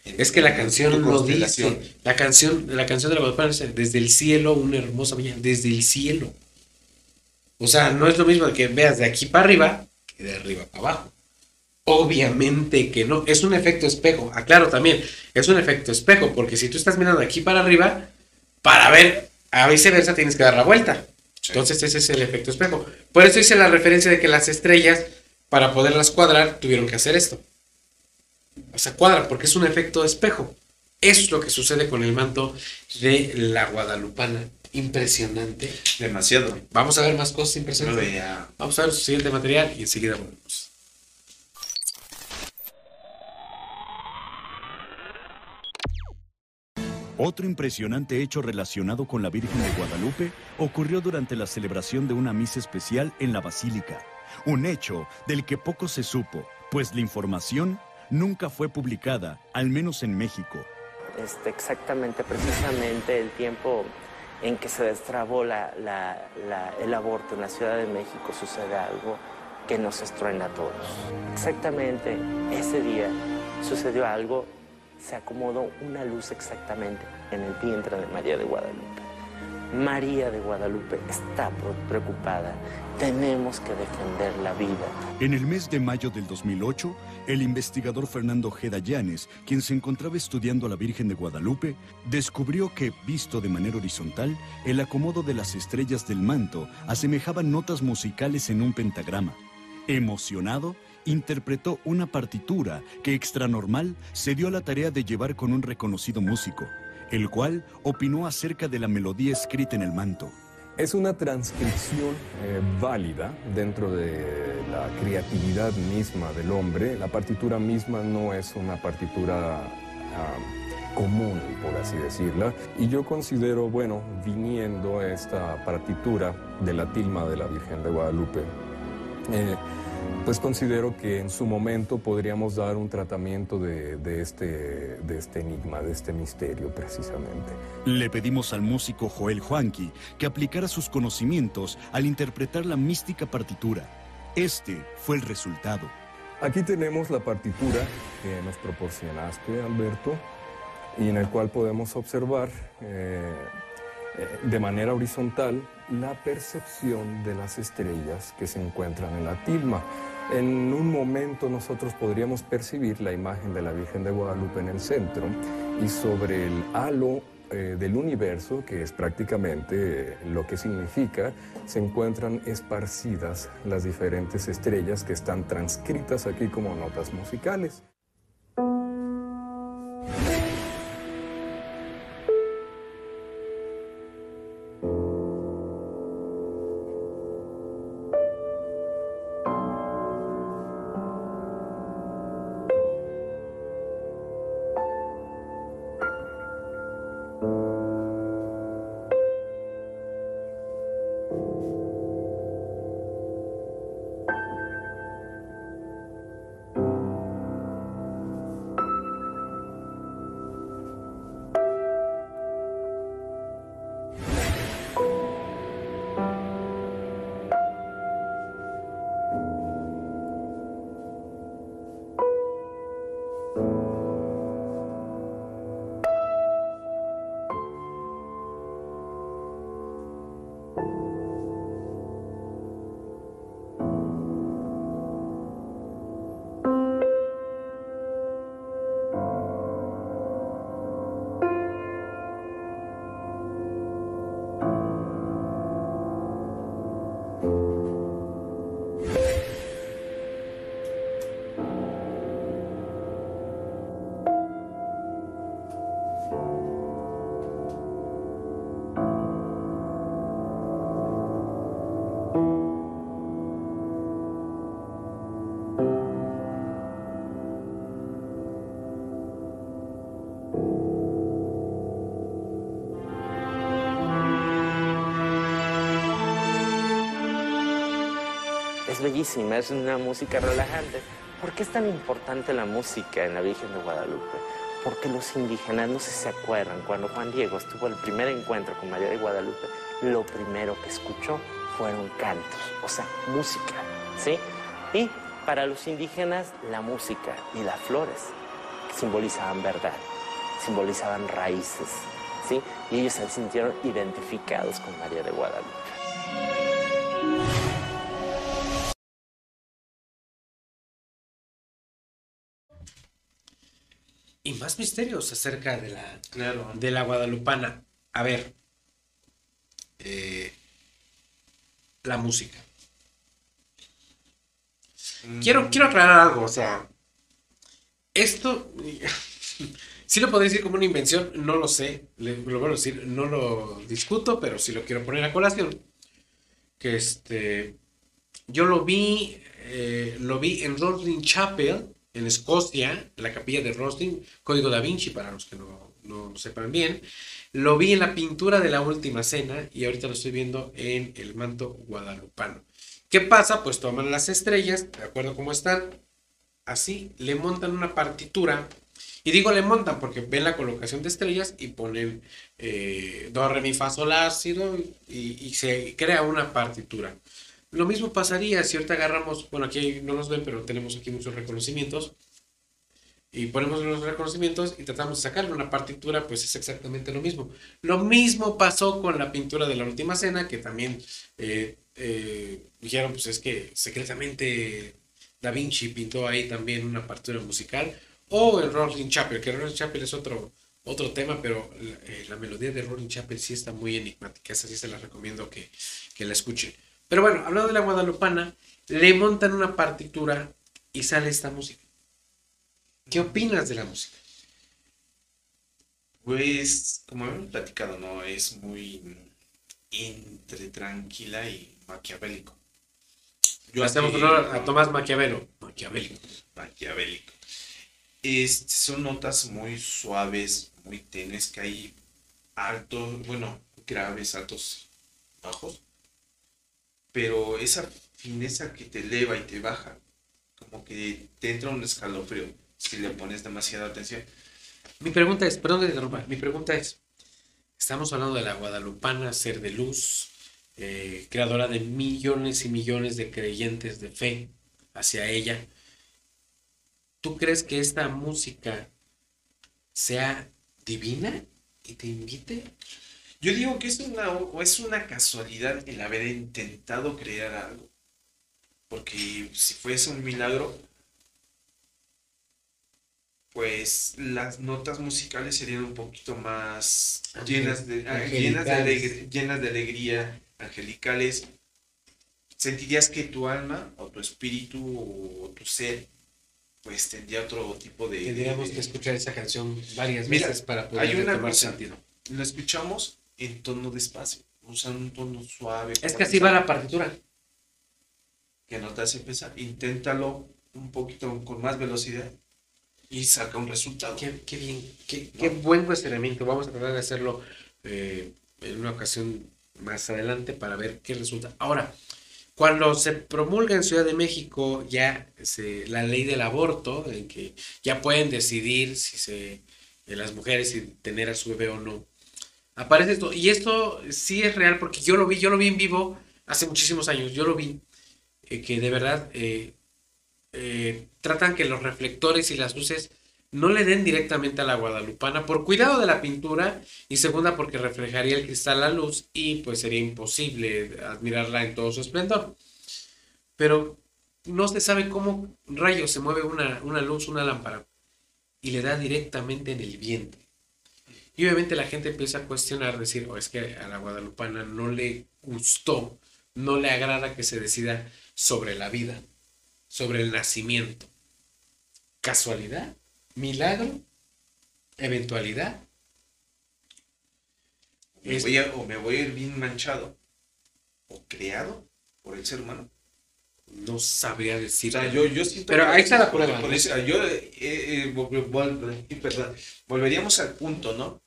Es que la canción lo dice. La canción, la canción de la Guadalupana dice, desde el cielo una hermosa mañana, desde el cielo. O sea, no es lo mismo que veas de aquí para arriba que de arriba para abajo. Obviamente que no, es un efecto espejo. Aclaro también, es un efecto espejo, porque si tú estás mirando de aquí para arriba, para ver a viceversa tienes que dar la vuelta. Entonces ese es el efecto espejo. Por eso hice la referencia de que las estrellas, para poderlas cuadrar, tuvieron que hacer esto. O sea, cuadran porque es un efecto espejo. Eso es lo que sucede con el manto de la Guadalupana. Impresionante. Demasiado. Vamos a ver más cosas impresionantes. Vamos a ver su siguiente material y enseguida volvemos. Otro impresionante hecho relacionado con la Virgen de Guadalupe ocurrió durante la celebración de una misa especial en la Basílica. Un hecho del que poco se supo, pues la información nunca fue publicada, al menos en México. este, exactamente, precisamente el tiempo en que se destrabó el aborto en la Ciudad de México sucede algo que nos estruena a todos. Exactamente ese día sucedió algo, se acomodó una luz exactamente en el vientre de María de Guadalupe. María de Guadalupe está preocupada. Tenemos que defender la vida. En el mes de mayo del 2008, el investigador Fernando G. Dayanes, quien se encontraba estudiando a la Virgen de Guadalupe, descubrió que, visto de manera horizontal, el acomodo de las estrellas del manto asemejaba notas musicales en un pentagrama. Emocionado, interpretó una partitura que extranormal se dio a la tarea de llevar con un reconocido músico, el cual opinó acerca de la melodía escrita en el manto. Es una transcripción eh, válida dentro de la creatividad misma del hombre. La partitura misma no es una partitura ah, común, por así decirla. Y yo considero, bueno, viniendo esta partitura de la tilma de la Virgen de Guadalupe, eh, pues considero que en su momento podríamos dar un tratamiento de, de este, de este enigma, de este misterio precisamente. Le pedimos al músico Joel Juanqui que aplicara sus conocimientos al interpretar la mística partitura. Este fue el resultado. Aquí tenemos la partitura que nos proporcionaste, Alberto, y en el cual podemos observar eh, eh, de manera horizontal la percepción de las estrellas que se encuentran en la tilma. En un momento nosotros podríamos percibir la imagen de la Virgen de Guadalupe en el centro y sobre el halo eh, del universo, que es prácticamente eh, lo que significa, se encuentran esparcidas las diferentes estrellas que están transcritas aquí como notas musicales. Es bellísima, es una música relajante. ¿Por qué es tan importante la música en la Virgen de Guadalupe? Porque los indígenas, no sé si se acuerdan, cuando Juan Diego estuvo el primer encuentro con María de Guadalupe, lo primero que escuchó fueron cantos, o sea, música, ¿sí? Y para los indígenas, la música y las flores simbolizaban verdad, simbolizaban raíces, ¿sí? Y ellos se sintieron identificados con María de Guadalupe. Más misterios acerca de la, Claro. de la guadalupana. A ver, eh, la música. Quiero, quiero aclarar algo, o sea, esto, sí lo podría decir como una invención, no lo sé, le- lo vuelvo a decir, no lo discuto, pero sí lo quiero poner a colación. Que este, yo lo vi, eh, lo vi en Roslin Chapel, en Escocia, en la capilla de Roslin, Código da Vinci, para los que no, no sepan bien. Lo vi en la pintura de la última cena y ahorita lo estoy viendo en el manto guadalupano. ¿Qué pasa? Pues toman las estrellas, de acuerdo cómo están, así, le montan una partitura. Y digo le montan porque ven la colocación de estrellas y ponen eh, do, re, mi, fa, sol, la, si, do, y, y se crea una partitura. Lo mismo pasaría si ahorita agarramos, bueno, aquí no nos ven, pero tenemos aquí muchos reconocimientos. Y ponemos los reconocimientos y tratamos de sacarle una partitura, pues es exactamente lo mismo. Lo mismo pasó con la pintura de la última cena, que también eh, eh, dijeron, pues es que secretamente Da Vinci pintó ahí también una partitura musical. O el Rolling Chapel, que Rolling Chapel es otro, otro tema, pero eh, la melodía de Rolling Chapel sí está muy enigmática. Esa sí se la recomiendo que, que la escuchen. Pero bueno, hablando de la guadalupana, le montan una partitura y sale esta música. ¿Qué opinas de la música? Pues, como habíamos platicado, ¿no? Es muy entre tranquila y maquiavélico. Yo hacemos honor a Tomás Maquiavelo. Maquiavélico. Maquiavélico. Este, son notas muy suaves, muy tenues, que hay altos, bueno, graves, altos, bajos. Pero esa fineza que te eleva y te baja, como que te entra un escalofrío si le pones demasiada atención. Mi pregunta es, perdón que te interrumpa, mi pregunta es, estamos hablando de la guadalupana, ser de luz, eh, creadora de millones y millones de creyentes de fe hacia ella. ¿Tú crees que esta música sea divina y te invite? Yo digo que es una, o es una casualidad el haber intentado crear algo. Porque si fuese un milagro, pues las notas musicales serían un poquito más llenas de, ah, llenas de, alegre- llenas de alegría, angelicales. Sentirías que tu alma o tu espíritu o tu ser pues tendría otro tipo de... Tendríamos de- que escuchar esa canción varias Mira, veces para poder hay una tomar cosa, sentido. Lo escuchamos en tono despacio, usando un tono suave. Es que así va la partitura. Que no te hace pensar. Inténtalo un poquito con más velocidad y saca un resultado. Qué, qué bien, qué, qué buen cuestionamiento. Vamos a tratar de hacerlo eh, en una ocasión más adelante para ver qué resulta. Ahora, cuando se promulga en Ciudad de México ya se- la ley del aborto, en que ya pueden decidir si se, las mujeres si tener a su bebé o no, aparece esto. Y esto sí es real porque yo lo vi, yo lo vi en vivo hace muchísimos años, yo lo vi, eh, que de verdad eh, eh, tratan que los reflectores y las luces no le den directamente a la guadalupana por cuidado de la pintura y segunda porque reflejaría el cristal la luz y pues sería imposible admirarla en todo su esplendor. Pero no se sabe cómo rayos se mueve una, una luz, una lámpara y le da directamente en el vientre. Y obviamente la gente empieza a cuestionar, decir, "Oh, es que a la guadalupana no le gustó, no le agrada que se decida sobre la vida, sobre el nacimiento. ¿Casualidad? ¿Milagro? ¿Eventualidad? Me Es- voy a- o me voy a ir bien manchado o creado por el ser humano. No sabría decir. O sea, yo, yo siento Pero que- ahí está la prueba. por ¿no? eso, yo, eh, eh, vol- vol- perdón, volveríamos al punto, ¿no?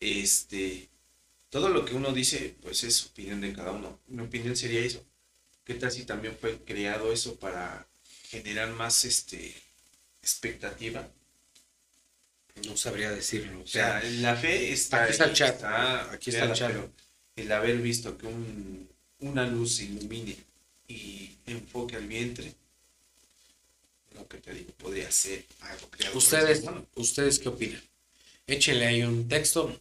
Este, todo lo que uno dice, pues es opinión de cada uno. Mi opinión sería eso. ¿Qué tal si también fue creado eso para generar más, este, expectativa? No sabría decirlo. O sea, la fe está Aquí está el chat. está Aquí está el chat. el haber visto que un- una luz ilumine y enfoque al vientre, lo que te digo, podría ser algo creado ¿Ustedes. ¿Ustedes qué opinan? Échenle ahí un texto.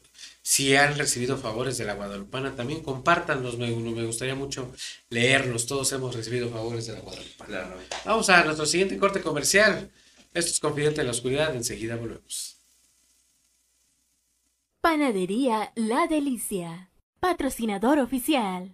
Si han recibido favores de la Guadalupana, también compártanlos. Me, me gustaría mucho leerlos. Todos hemos recibido favores de la Guadalupana. Claro. Vamos a nuestro siguiente corte comercial. Esto es Confidente en la Oscuridad. Enseguida volvemos. Panadería La Delicia. Patrocinador oficial.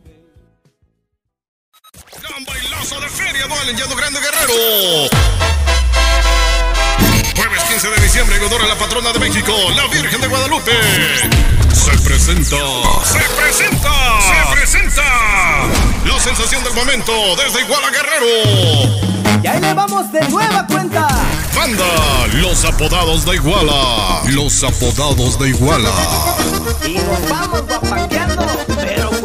Gran bailazo de feria anual en Llano Grande Guerrero. Jueves 15 de diciembre en honor a la patrona de México, la Virgen de Guadalupe. Se presenta. Se presenta. Se presenta. La sensación del momento desde Iguala Guerrero. Y ahí le vamos de nueva cuenta. Banda, los apodados de Iguala. Los apodados de Iguala. Y nos vamos guapangueando, pero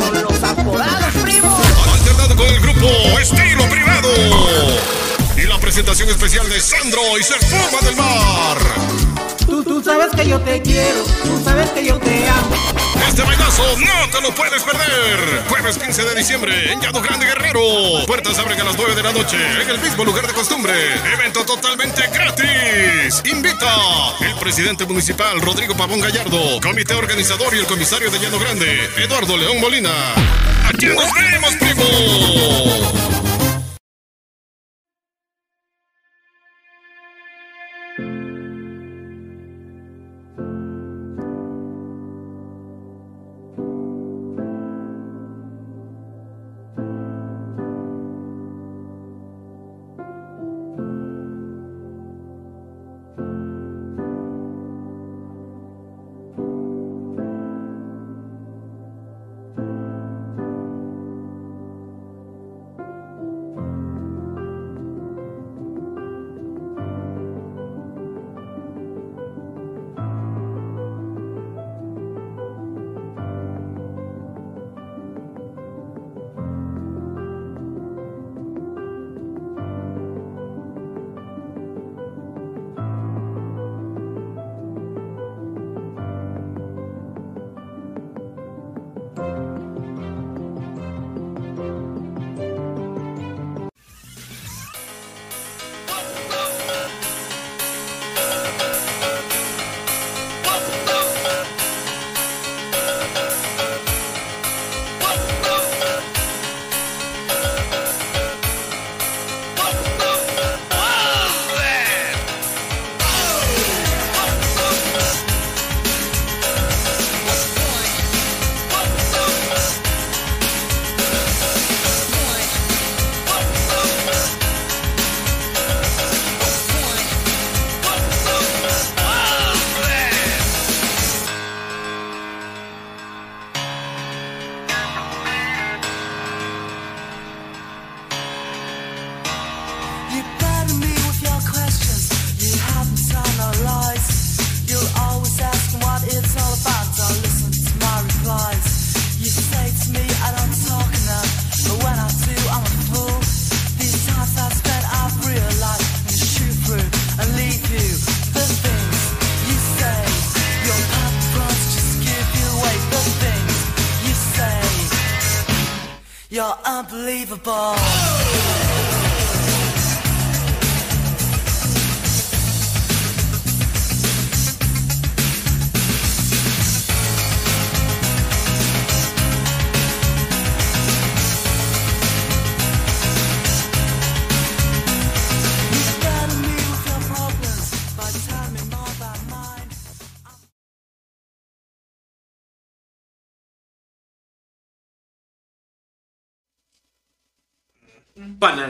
Estilo Privado. Y la presentación especial de Sandro y su espuma del mar. Tú, tú sabes que yo te quiero, tú sabes que yo te amo. Este bailazo no te lo puedes perder. Jueves 15 de diciembre en Llano Grande Guerrero. Puertas abren a las 9 de la noche en el mismo lugar de costumbre. Evento totalmente gratis. Invita el presidente municipal Rodrigo Pavón Gallardo, comité organizador y el comisario de Llano Grande, Eduardo León Molina. Aquí nos vemos, primo.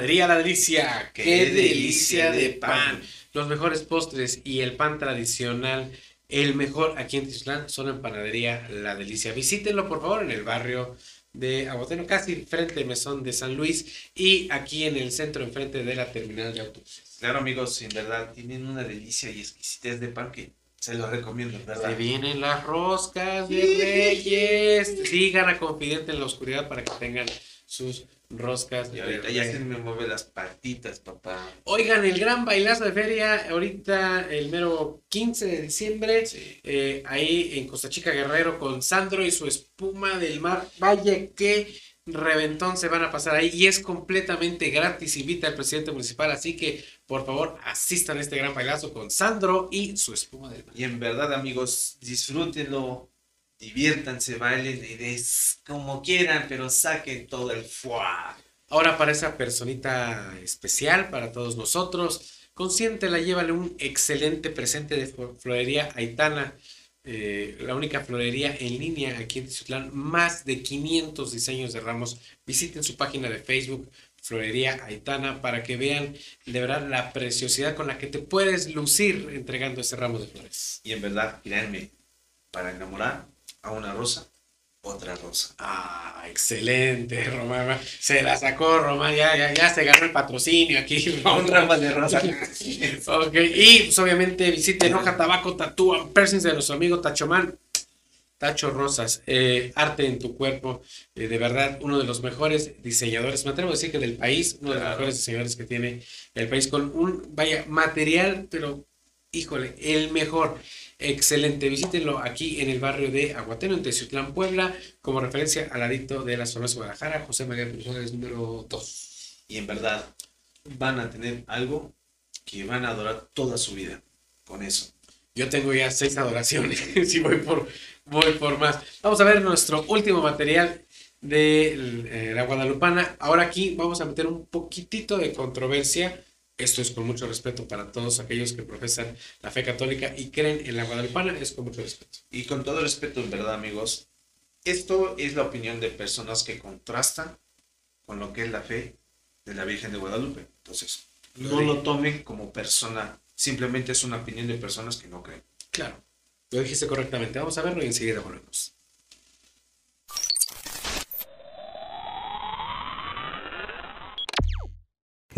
Panadería La Delicia. Qué, Qué delicia delicia de pan. pan. Los mejores postres y el pan tradicional, el mejor aquí en Tislán, son en Panadería La Delicia. Visítenlo, por favor, en el barrio de Agoteno, casi frente al mesón de San Luis y aquí en el centro, enfrente de la terminal de autobuses. Claro, amigos, en verdad tienen una delicia y exquisitez de pan que se los recomiendo, en verdad. Se vienen las roscas de Reyes. Sigan a Confidente en la Oscuridad para que tengan sus roscas Y ahorita ya se me mueve las patitas, papá. Oigan, el gran bailazo de feria, ahorita el mero 15 de diciembre, eh, ahí en Costa Chica Guerrero con Sandro y su espuma del mar. Vaya que reventón se van a pasar ahí y es completamente gratis, invita al presidente municipal, así que por favor asistan a este gran bailazo con Sandro y su espuma del mar. Y en verdad, amigos, disfrútenlo, diviértanse, bailen y des como quieran, pero saquen todo el fuá. Ahora para esa personita especial, para todos nosotros, consiéntela, llévale un excelente presente de flo- Florería Aitana, eh, la única florería en línea aquí en Tizutlán, más de 500 diseños de ramos. Visiten su página de Facebook, Florería Aitana, para que vean de verdad la preciosidad con la que te puedes lucir entregando ese ramo de flores. Y en verdad, créanme, para enamorar a una rosa, otra rosa. Ah, excelente, Román. Se la sacó, Román. Ya, ya, ya se ganó el patrocinio aquí. Un ramo de rosa. Ok, y pues, obviamente visiten Hoja Tabaco Tatúa Persons de nuestro amigo Tachomán. Tacho Rosas, eh, arte en tu cuerpo, eh, de verdad, uno de los mejores diseñadores, me atrevo a decir que del país, uno de los mejores diseñadores que tiene el país, con un, vaya, material, pero, híjole, el mejor, excelente, visítenlo aquí en el barrio de Aguateno, en Teciutlán, Puebla, como referencia al adicto de la zona de Guadalajara, José María Cruz Suárez, número 2. Y en verdad, van a tener algo que van a adorar toda su vida con eso. Yo tengo ya seis adoraciones. si voy por, voy por más. Vamos a ver nuestro último material de eh, la Guadalupana. Ahora aquí vamos a meter un poquitito de controversia. Esto es con mucho respeto para todos aquellos que profesan la fe católica y creen en la Guadalupana. Es con mucho respeto. Y con todo respeto, en verdad, amigos, esto es la opinión de personas que contrastan con lo que es la fe de la Virgen de Guadalupe. Entonces, no lo tomen como persona, simplemente es una opinión de personas que no creen. Claro, lo dijiste correctamente. Vamos a verlo y enseguida volvemos.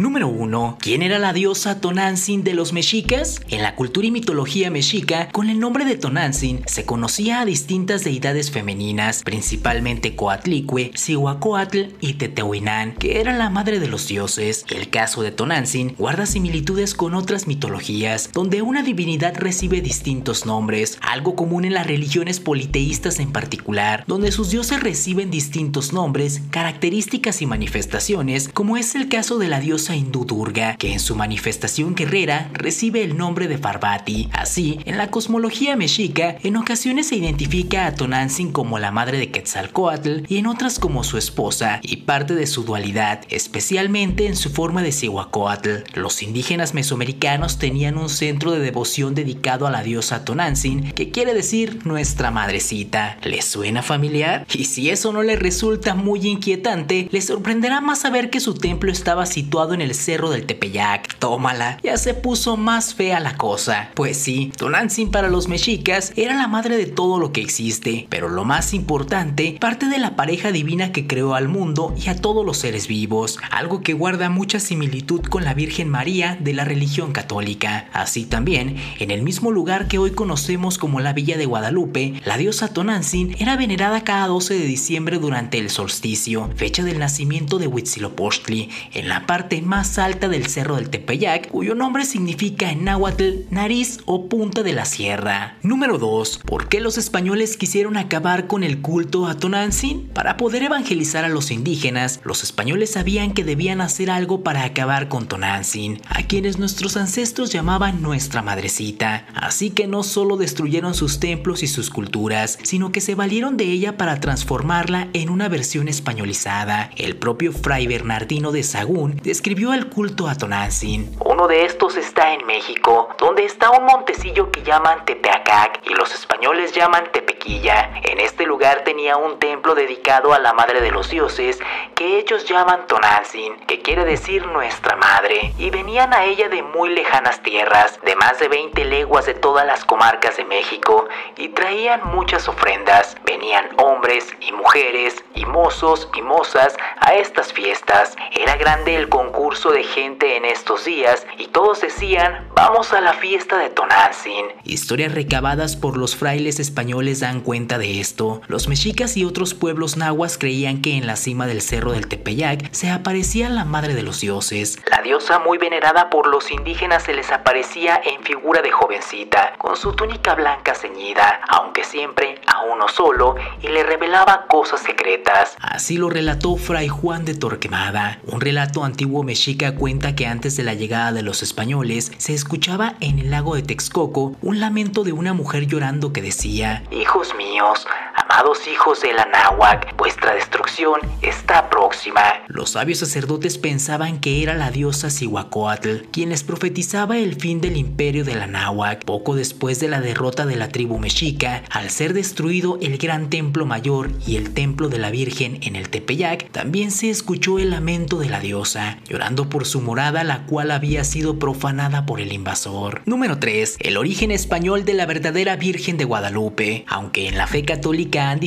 Número 1. ¿Quién era la diosa Tonantzin de los mexicas? En la cultura y mitología mexica, con el nombre de Tonantzin se conocía a distintas deidades femeninas, principalmente Coatlicue, Cihuacóatl y Tetehuinán, que era la madre de los dioses. El caso de Tonantzin guarda similitudes con otras mitologías, donde una divinidad recibe distintos nombres, algo común en las religiones politeístas en particular, donde sus dioses reciben distintos nombres, características y manifestaciones, como es el caso de la diosa hindú Durga, que en su manifestación guerrera recibe el nombre de Parvati. Así, en la cosmología mexica, en ocasiones se identifica a Tonantzin como la madre de Quetzalcoatl y en otras como su esposa y parte de su dualidad, especialmente en su forma de Cihuacóatl. Los indígenas mesoamericanos tenían un centro de devoción dedicado a la diosa Tonantzin, que quiere decir nuestra madrecita. ¿Les suena familiar? Y si eso no les resulta muy inquietante, les sorprenderá más saber que su templo estaba situado en el cerro del Tepeyac. Tómala, ya se puso más fea la cosa. Pues sí, Tonantzin para los mexicas era la madre de todo lo que existe, pero lo más importante, parte de la pareja divina que creó al mundo y a todos los seres vivos, algo que guarda mucha similitud con la Virgen María de la religión católica. Así también, en el mismo lugar que hoy conocemos como la Villa de Guadalupe, la diosa Tonantzin era venerada cada 12 de diciembre durante el solsticio, fecha del nacimiento de Huitzilopochtli, en la parte más alta del cerro del Tepeyac, cuyo nombre significa en náhuatl nariz o punta de la sierra. Número 2. ¿Por qué los españoles quisieron acabar con el culto a Tonantzin? Para poder evangelizar a los indígenas, los españoles sabían que debían hacer algo para acabar con Tonantzin, a quienes nuestros ancestros llamaban nuestra madrecita. Así que no solo destruyeron sus templos y sus culturas, sino que se valieron de ella para transformarla en una versión españolizada. El propio Fray Bernardino de Sagún describió el culto a Tonantzin. Uno de estos está en México, donde está un montecillo que llaman Tepeacac y los españoles llaman Tepequilla. En este lugar tenía un templo dedicado a la madre de los dioses que ellos llaman Tonantzin, que quiere decir nuestra madre, y venían a ella de muy lejanas tierras, de más de 20 leguas de todas las comarcas de México, y traían muchas ofrendas. Venían hombres y mujeres y mozos y mozas a estas fiestas. Era grande el concurso de gente en estos días y todos decían, vamos a la fiesta de Tonantzin. Historias recabadas por los frailes españoles dan cuenta de esto. Los mexicas y otros pueblos nahuas creían que en la cima del cerro del Tepeyac se aparecía la madre de los dioses. La diosa muy venerada por los indígenas se les aparecía en figura de jovencita, con su túnica blanca ceñida, aunque siempre a uno solo, y le revelaba cosas secretas. Así lo relató Fray Juan de Torquemada. Un relato antiguo mexica cuenta que antes de la llegada de los españoles se escuchaba en el lago de Texcoco un lamento de una mujer llorando que decía: Hijos míos, amados hijos de la náhuac, vuestra destrucción está próxima. Los sabios sacerdotes pensaban que era la diosa Cihuacóatl quien les profetizaba el fin del imperio de la náhuac. Poco después de la derrota de la tribu mexica, al ser destruido el gran templo mayor y el templo de la Virgen en el Tepeyac, también se escuchó el lamento de la diosa, llorando por su morada la cual había sido profanada por el invasor. Número 3. El origen español de la verdadera Virgen de Guadalupe. Aunque en la fe católica han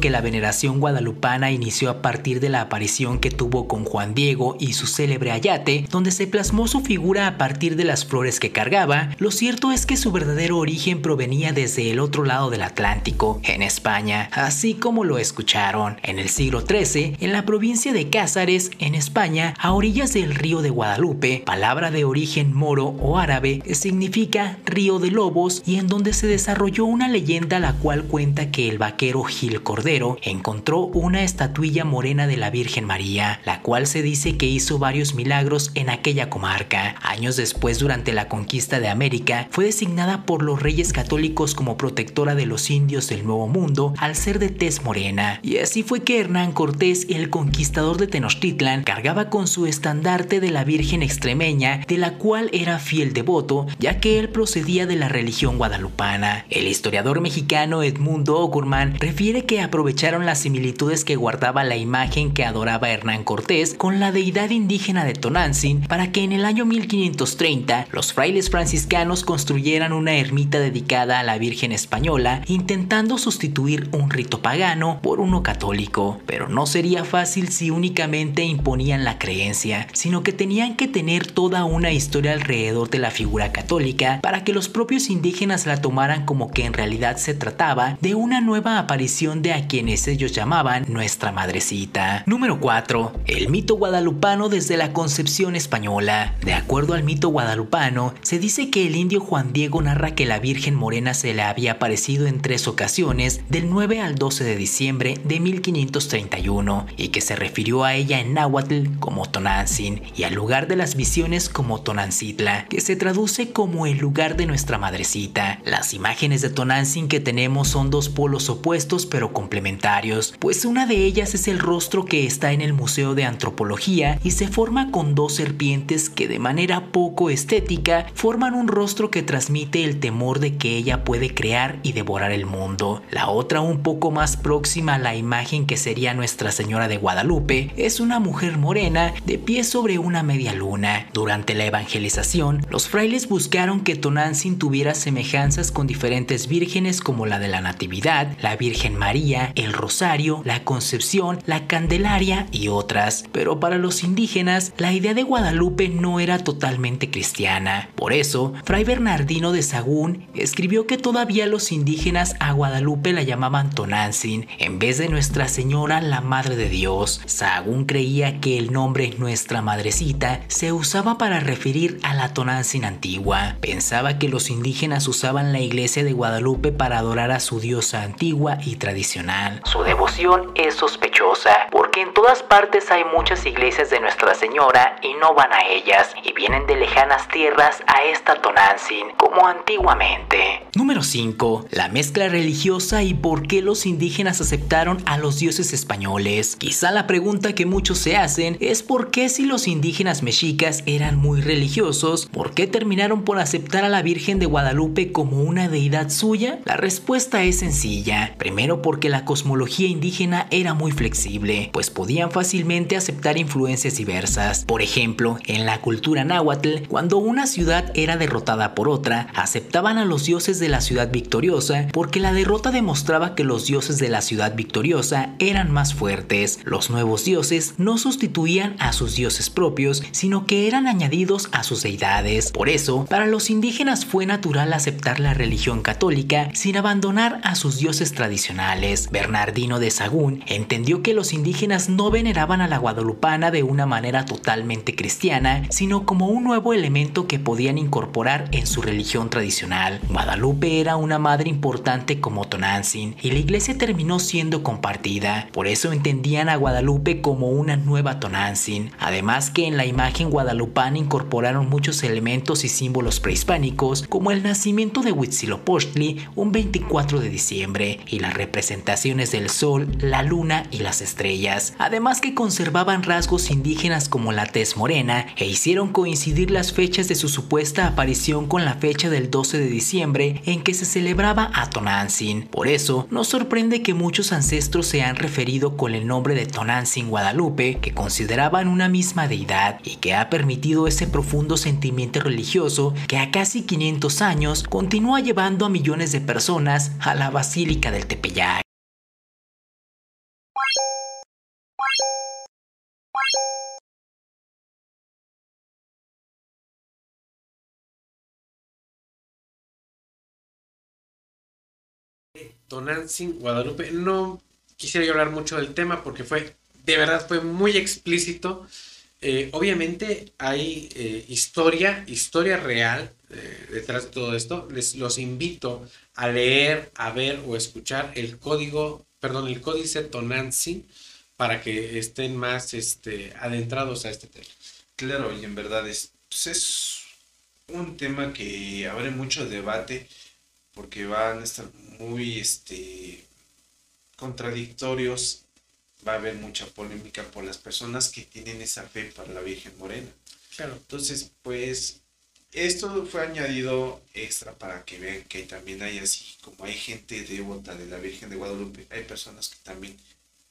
que la veneración guadalupana inició a partir de la aparición que tuvo con Juan Diego y su célebre ayate, donde se plasmó su figura a partir de las flores que cargaba, lo cierto es que su verdadero origen provenía desde el otro lado del Atlántico, en España, así como lo escucharon. En el siglo XIII, en la provincia de Cázares, en España, a orillas del río de Guadalupe, palabra de origen moro o árabe, significa río de lobos y en donde se desarrolló una leyenda la cual cuenta que el vaquero Gil Cordero encontró una estatuilla morena de la Virgen María, la cual se dice que hizo varios milagros en aquella comarca. Años después, durante la conquista de América, fue designada por los reyes católicos como protectora de los indios del Nuevo Mundo al ser de tez morena. Y así fue que Hernán Cortés, el conquistador de Tenochtitlan, cargaba con su estandarte de la Virgen extremeña, de la cual era fiel devoto, ya que él procedía de la religión guadalupana. El historiador mexicano Edmundo Ocurman refiere que aprovecharon las similitudes que guardaba la imagen que adoraba Hernán Cortés con la deidad indígena de Tonantzin para que en el año 1530 los frailes franciscanos construyeran una ermita dedicada a la Virgen española, intentando sustituir un rito pagano por uno católico. Pero no sería fácil si únicamente imponían la creencia, sino que tenían que tener toda una historia alrededor de la figura católica para que los propios indígenas la tomaran como que en realidad se trataba de una nueva aparición de a quienes ellos llamaban nuestra madrecita. Número 4. El mito guadalupano desde la concepción española. De acuerdo al mito guadalupano, se dice que el indio Juan Diego narra que la Virgen Morena se le había aparecido en tres ocasiones del 9 al 12 de diciembre de 1531 y que se refirió a ella en náhuatl como Tonantzin y al lugar de las visiones como Tonancitla, que se traduce como el lugar de nuestra madrecita. Las imágenes de Tonantzin que tenemos son dos polos opuestos pero complementarios, pues una de ellas es el rostro que está en el Museo de Antropología y se forma con dos serpientes que de manera poco estética forman un rostro que transmite el temor de que ella puede crear y devorar el mundo. La otra, un poco más próxima a la imagen que sería Nuestra Señora de Guadalupe, es una mujer morena de pie sobre una media luna. Durante la evangelización, los frailes buscaron que Tonantzin tuviera semejanzas con diferentes vírgenes como la de la Natividad, la Virgen María, el Rosario, la Concepción, la Candelaria y otras. Pero para los indígenas, la idea de Guadalupe no era totalmente cristiana. Por eso, Fray Bernardino de Sagún escribió que todavía los indígenas a Guadalupe la llamaban Tonantzin, en vez de Nuestra Señora la Madre de Dios. Sagún creía que el nombre Nuestra Madrecita se usaba para referir a la Tonantzin antigua. Pensaba que los indígenas usaban la iglesia de Guadalupe para adorar a su diosa antigua y tradicional. Su devoción es sospechosa, porque en todas partes hay muchas iglesias de Nuestra Señora y no van a ellas, y vienen de lejanas tierras a esta Tonantzin, como antiguamente. Número 5. La mezcla religiosa y por qué los indígenas aceptaron a los dioses españoles. Quizá la pregunta que muchos se hacen es por qué si los indígenas mexicas eran muy religiosos, ¿por qué terminaron por aceptar a la Virgen de Guadalupe como una deidad suya? La respuesta es sencilla. Primero porque la cosmología indígena era muy flexible, pues podían fácilmente aceptar influencias diversas. Por ejemplo, en la cultura náhuatl, cuando una ciudad era derrotada por otra, aceptaban a los dioses de la ciudad victoriosa porque la derrota demostraba que los dioses de la ciudad victoriosa eran más fuertes. Los nuevos dioses no sustituían a sus dioses propios, sino que eran añadidos a sus deidades. Por eso, para los indígenas fue natural aceptar la religión católica sin abandonar a sus dioses tradicionales. Bernardino de Sagún entendió que los indígenas no veneraban a la guadalupana de una manera totalmente cristiana, sino como un nuevo elemento que podían incorporar en su religión tradicional. Guadalupe era una madre importante como Tonantzin y la iglesia terminó siendo compartida. Por eso entendían a Guadalupe como una nueva Tonantzin. Además que en la imagen guadalupana incorporaron muchos elementos y símbolos prehispánicos como el nacimiento de Huitzilopochtli un 24 de diciembre y las representaciones del sol, la luna y las estrellas. Además que conservaban rasgos indígenas como la tez morena e hicieron coincidir las fechas de su supuesta aparición con la fecha del 12 de diciembre en que se celebraba a Tonantzin. Por eso, no sorprende que muchos ancestros se han referido con el nombre de Tonantzin Guadalupe, que consideraban una misma deidad y que ha permitido ese profundo sentimiento religioso que a casi 500 años continúa llevando a millones de personas a la Basílica del Tepeyac. Tonantzin, Guadalupe. No quisiera yo hablar mucho del tema porque fue, de verdad, fue muy explícito. Eh, obviamente hay eh, historia, historia real eh, detrás de todo esto. Les los invito a leer, a ver o escuchar el código, perdón, el códice Tonantzin para que estén más este, adentrados a este tema. Claro, y en verdad es, pues es un tema que abre mucho debate porque van a estar muy este, contradictorios, va a haber mucha polémica por las personas que tienen esa fe para la Virgen Morena. Claro. Entonces, pues, esto fue añadido extra para que vean que también hay así, como hay gente devota de la Virgen de Guadalupe, hay personas que también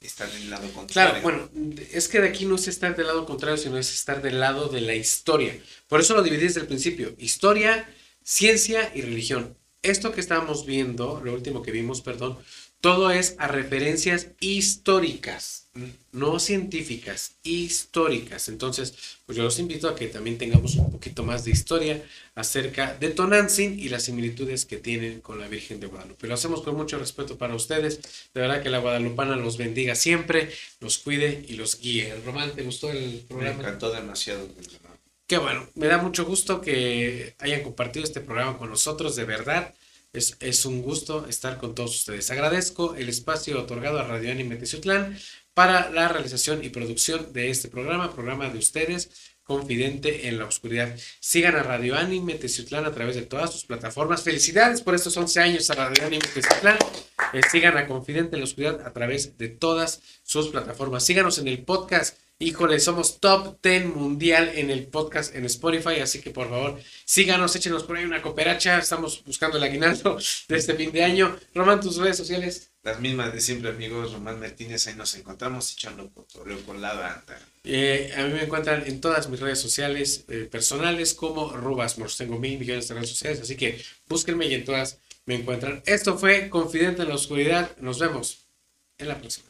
están en el lado contrario. Claro, bueno, es que de aquí no es estar del lado contrario, sino es estar del lado de la historia. Por eso lo dividí desde el principio. Historia, ciencia y religión. Esto que estamos viendo, lo último que vimos, perdón, todo es a referencias históricas, no científicas, históricas. Entonces, pues yo los invito a que también tengamos un poquito más de historia acerca de Tonantzin y las similitudes que tienen con la Virgen de Guadalupe. Lo hacemos con mucho respeto para ustedes. De verdad que la guadalupana los bendiga siempre, los cuide y los guíe. Román, ¿te gustó el Me programa? encantó demasiado. Qué bueno, me da mucho gusto que hayan compartido este programa con nosotros, de verdad. Es, es un gusto estar con todos ustedes. Agradezco el espacio otorgado a Radio Anime Teciutlán para la realización y producción de este programa, programa de ustedes, Confidente en la Oscuridad. Sigan a Radio Anime Teciutlán a través de todas sus plataformas. Felicidades por estos 11 años a Radio Anime Teciutlán. Eh, sigan a Confidente en la Oscuridad a través de todas sus plataformas. Síganos en el podcast. Híjole, somos top 10 mundial en el podcast en Spotify, así que por favor síganos, échenos por ahí una cooperacha. Estamos buscando el aguinaldo de este fin de año. Román, tus redes sociales. Las mismas de siempre, amigos. Román Martínez, ahí nos encontramos echando cotorreo con la banda. Eh, a mí me encuentran en todas mis redes sociales eh, personales como Rubasmors. Tengo mil millones de redes sociales, así que búsquenme y en todas me encuentran. Esto fue Confidente en la Oscuridad. Nos vemos en la próxima.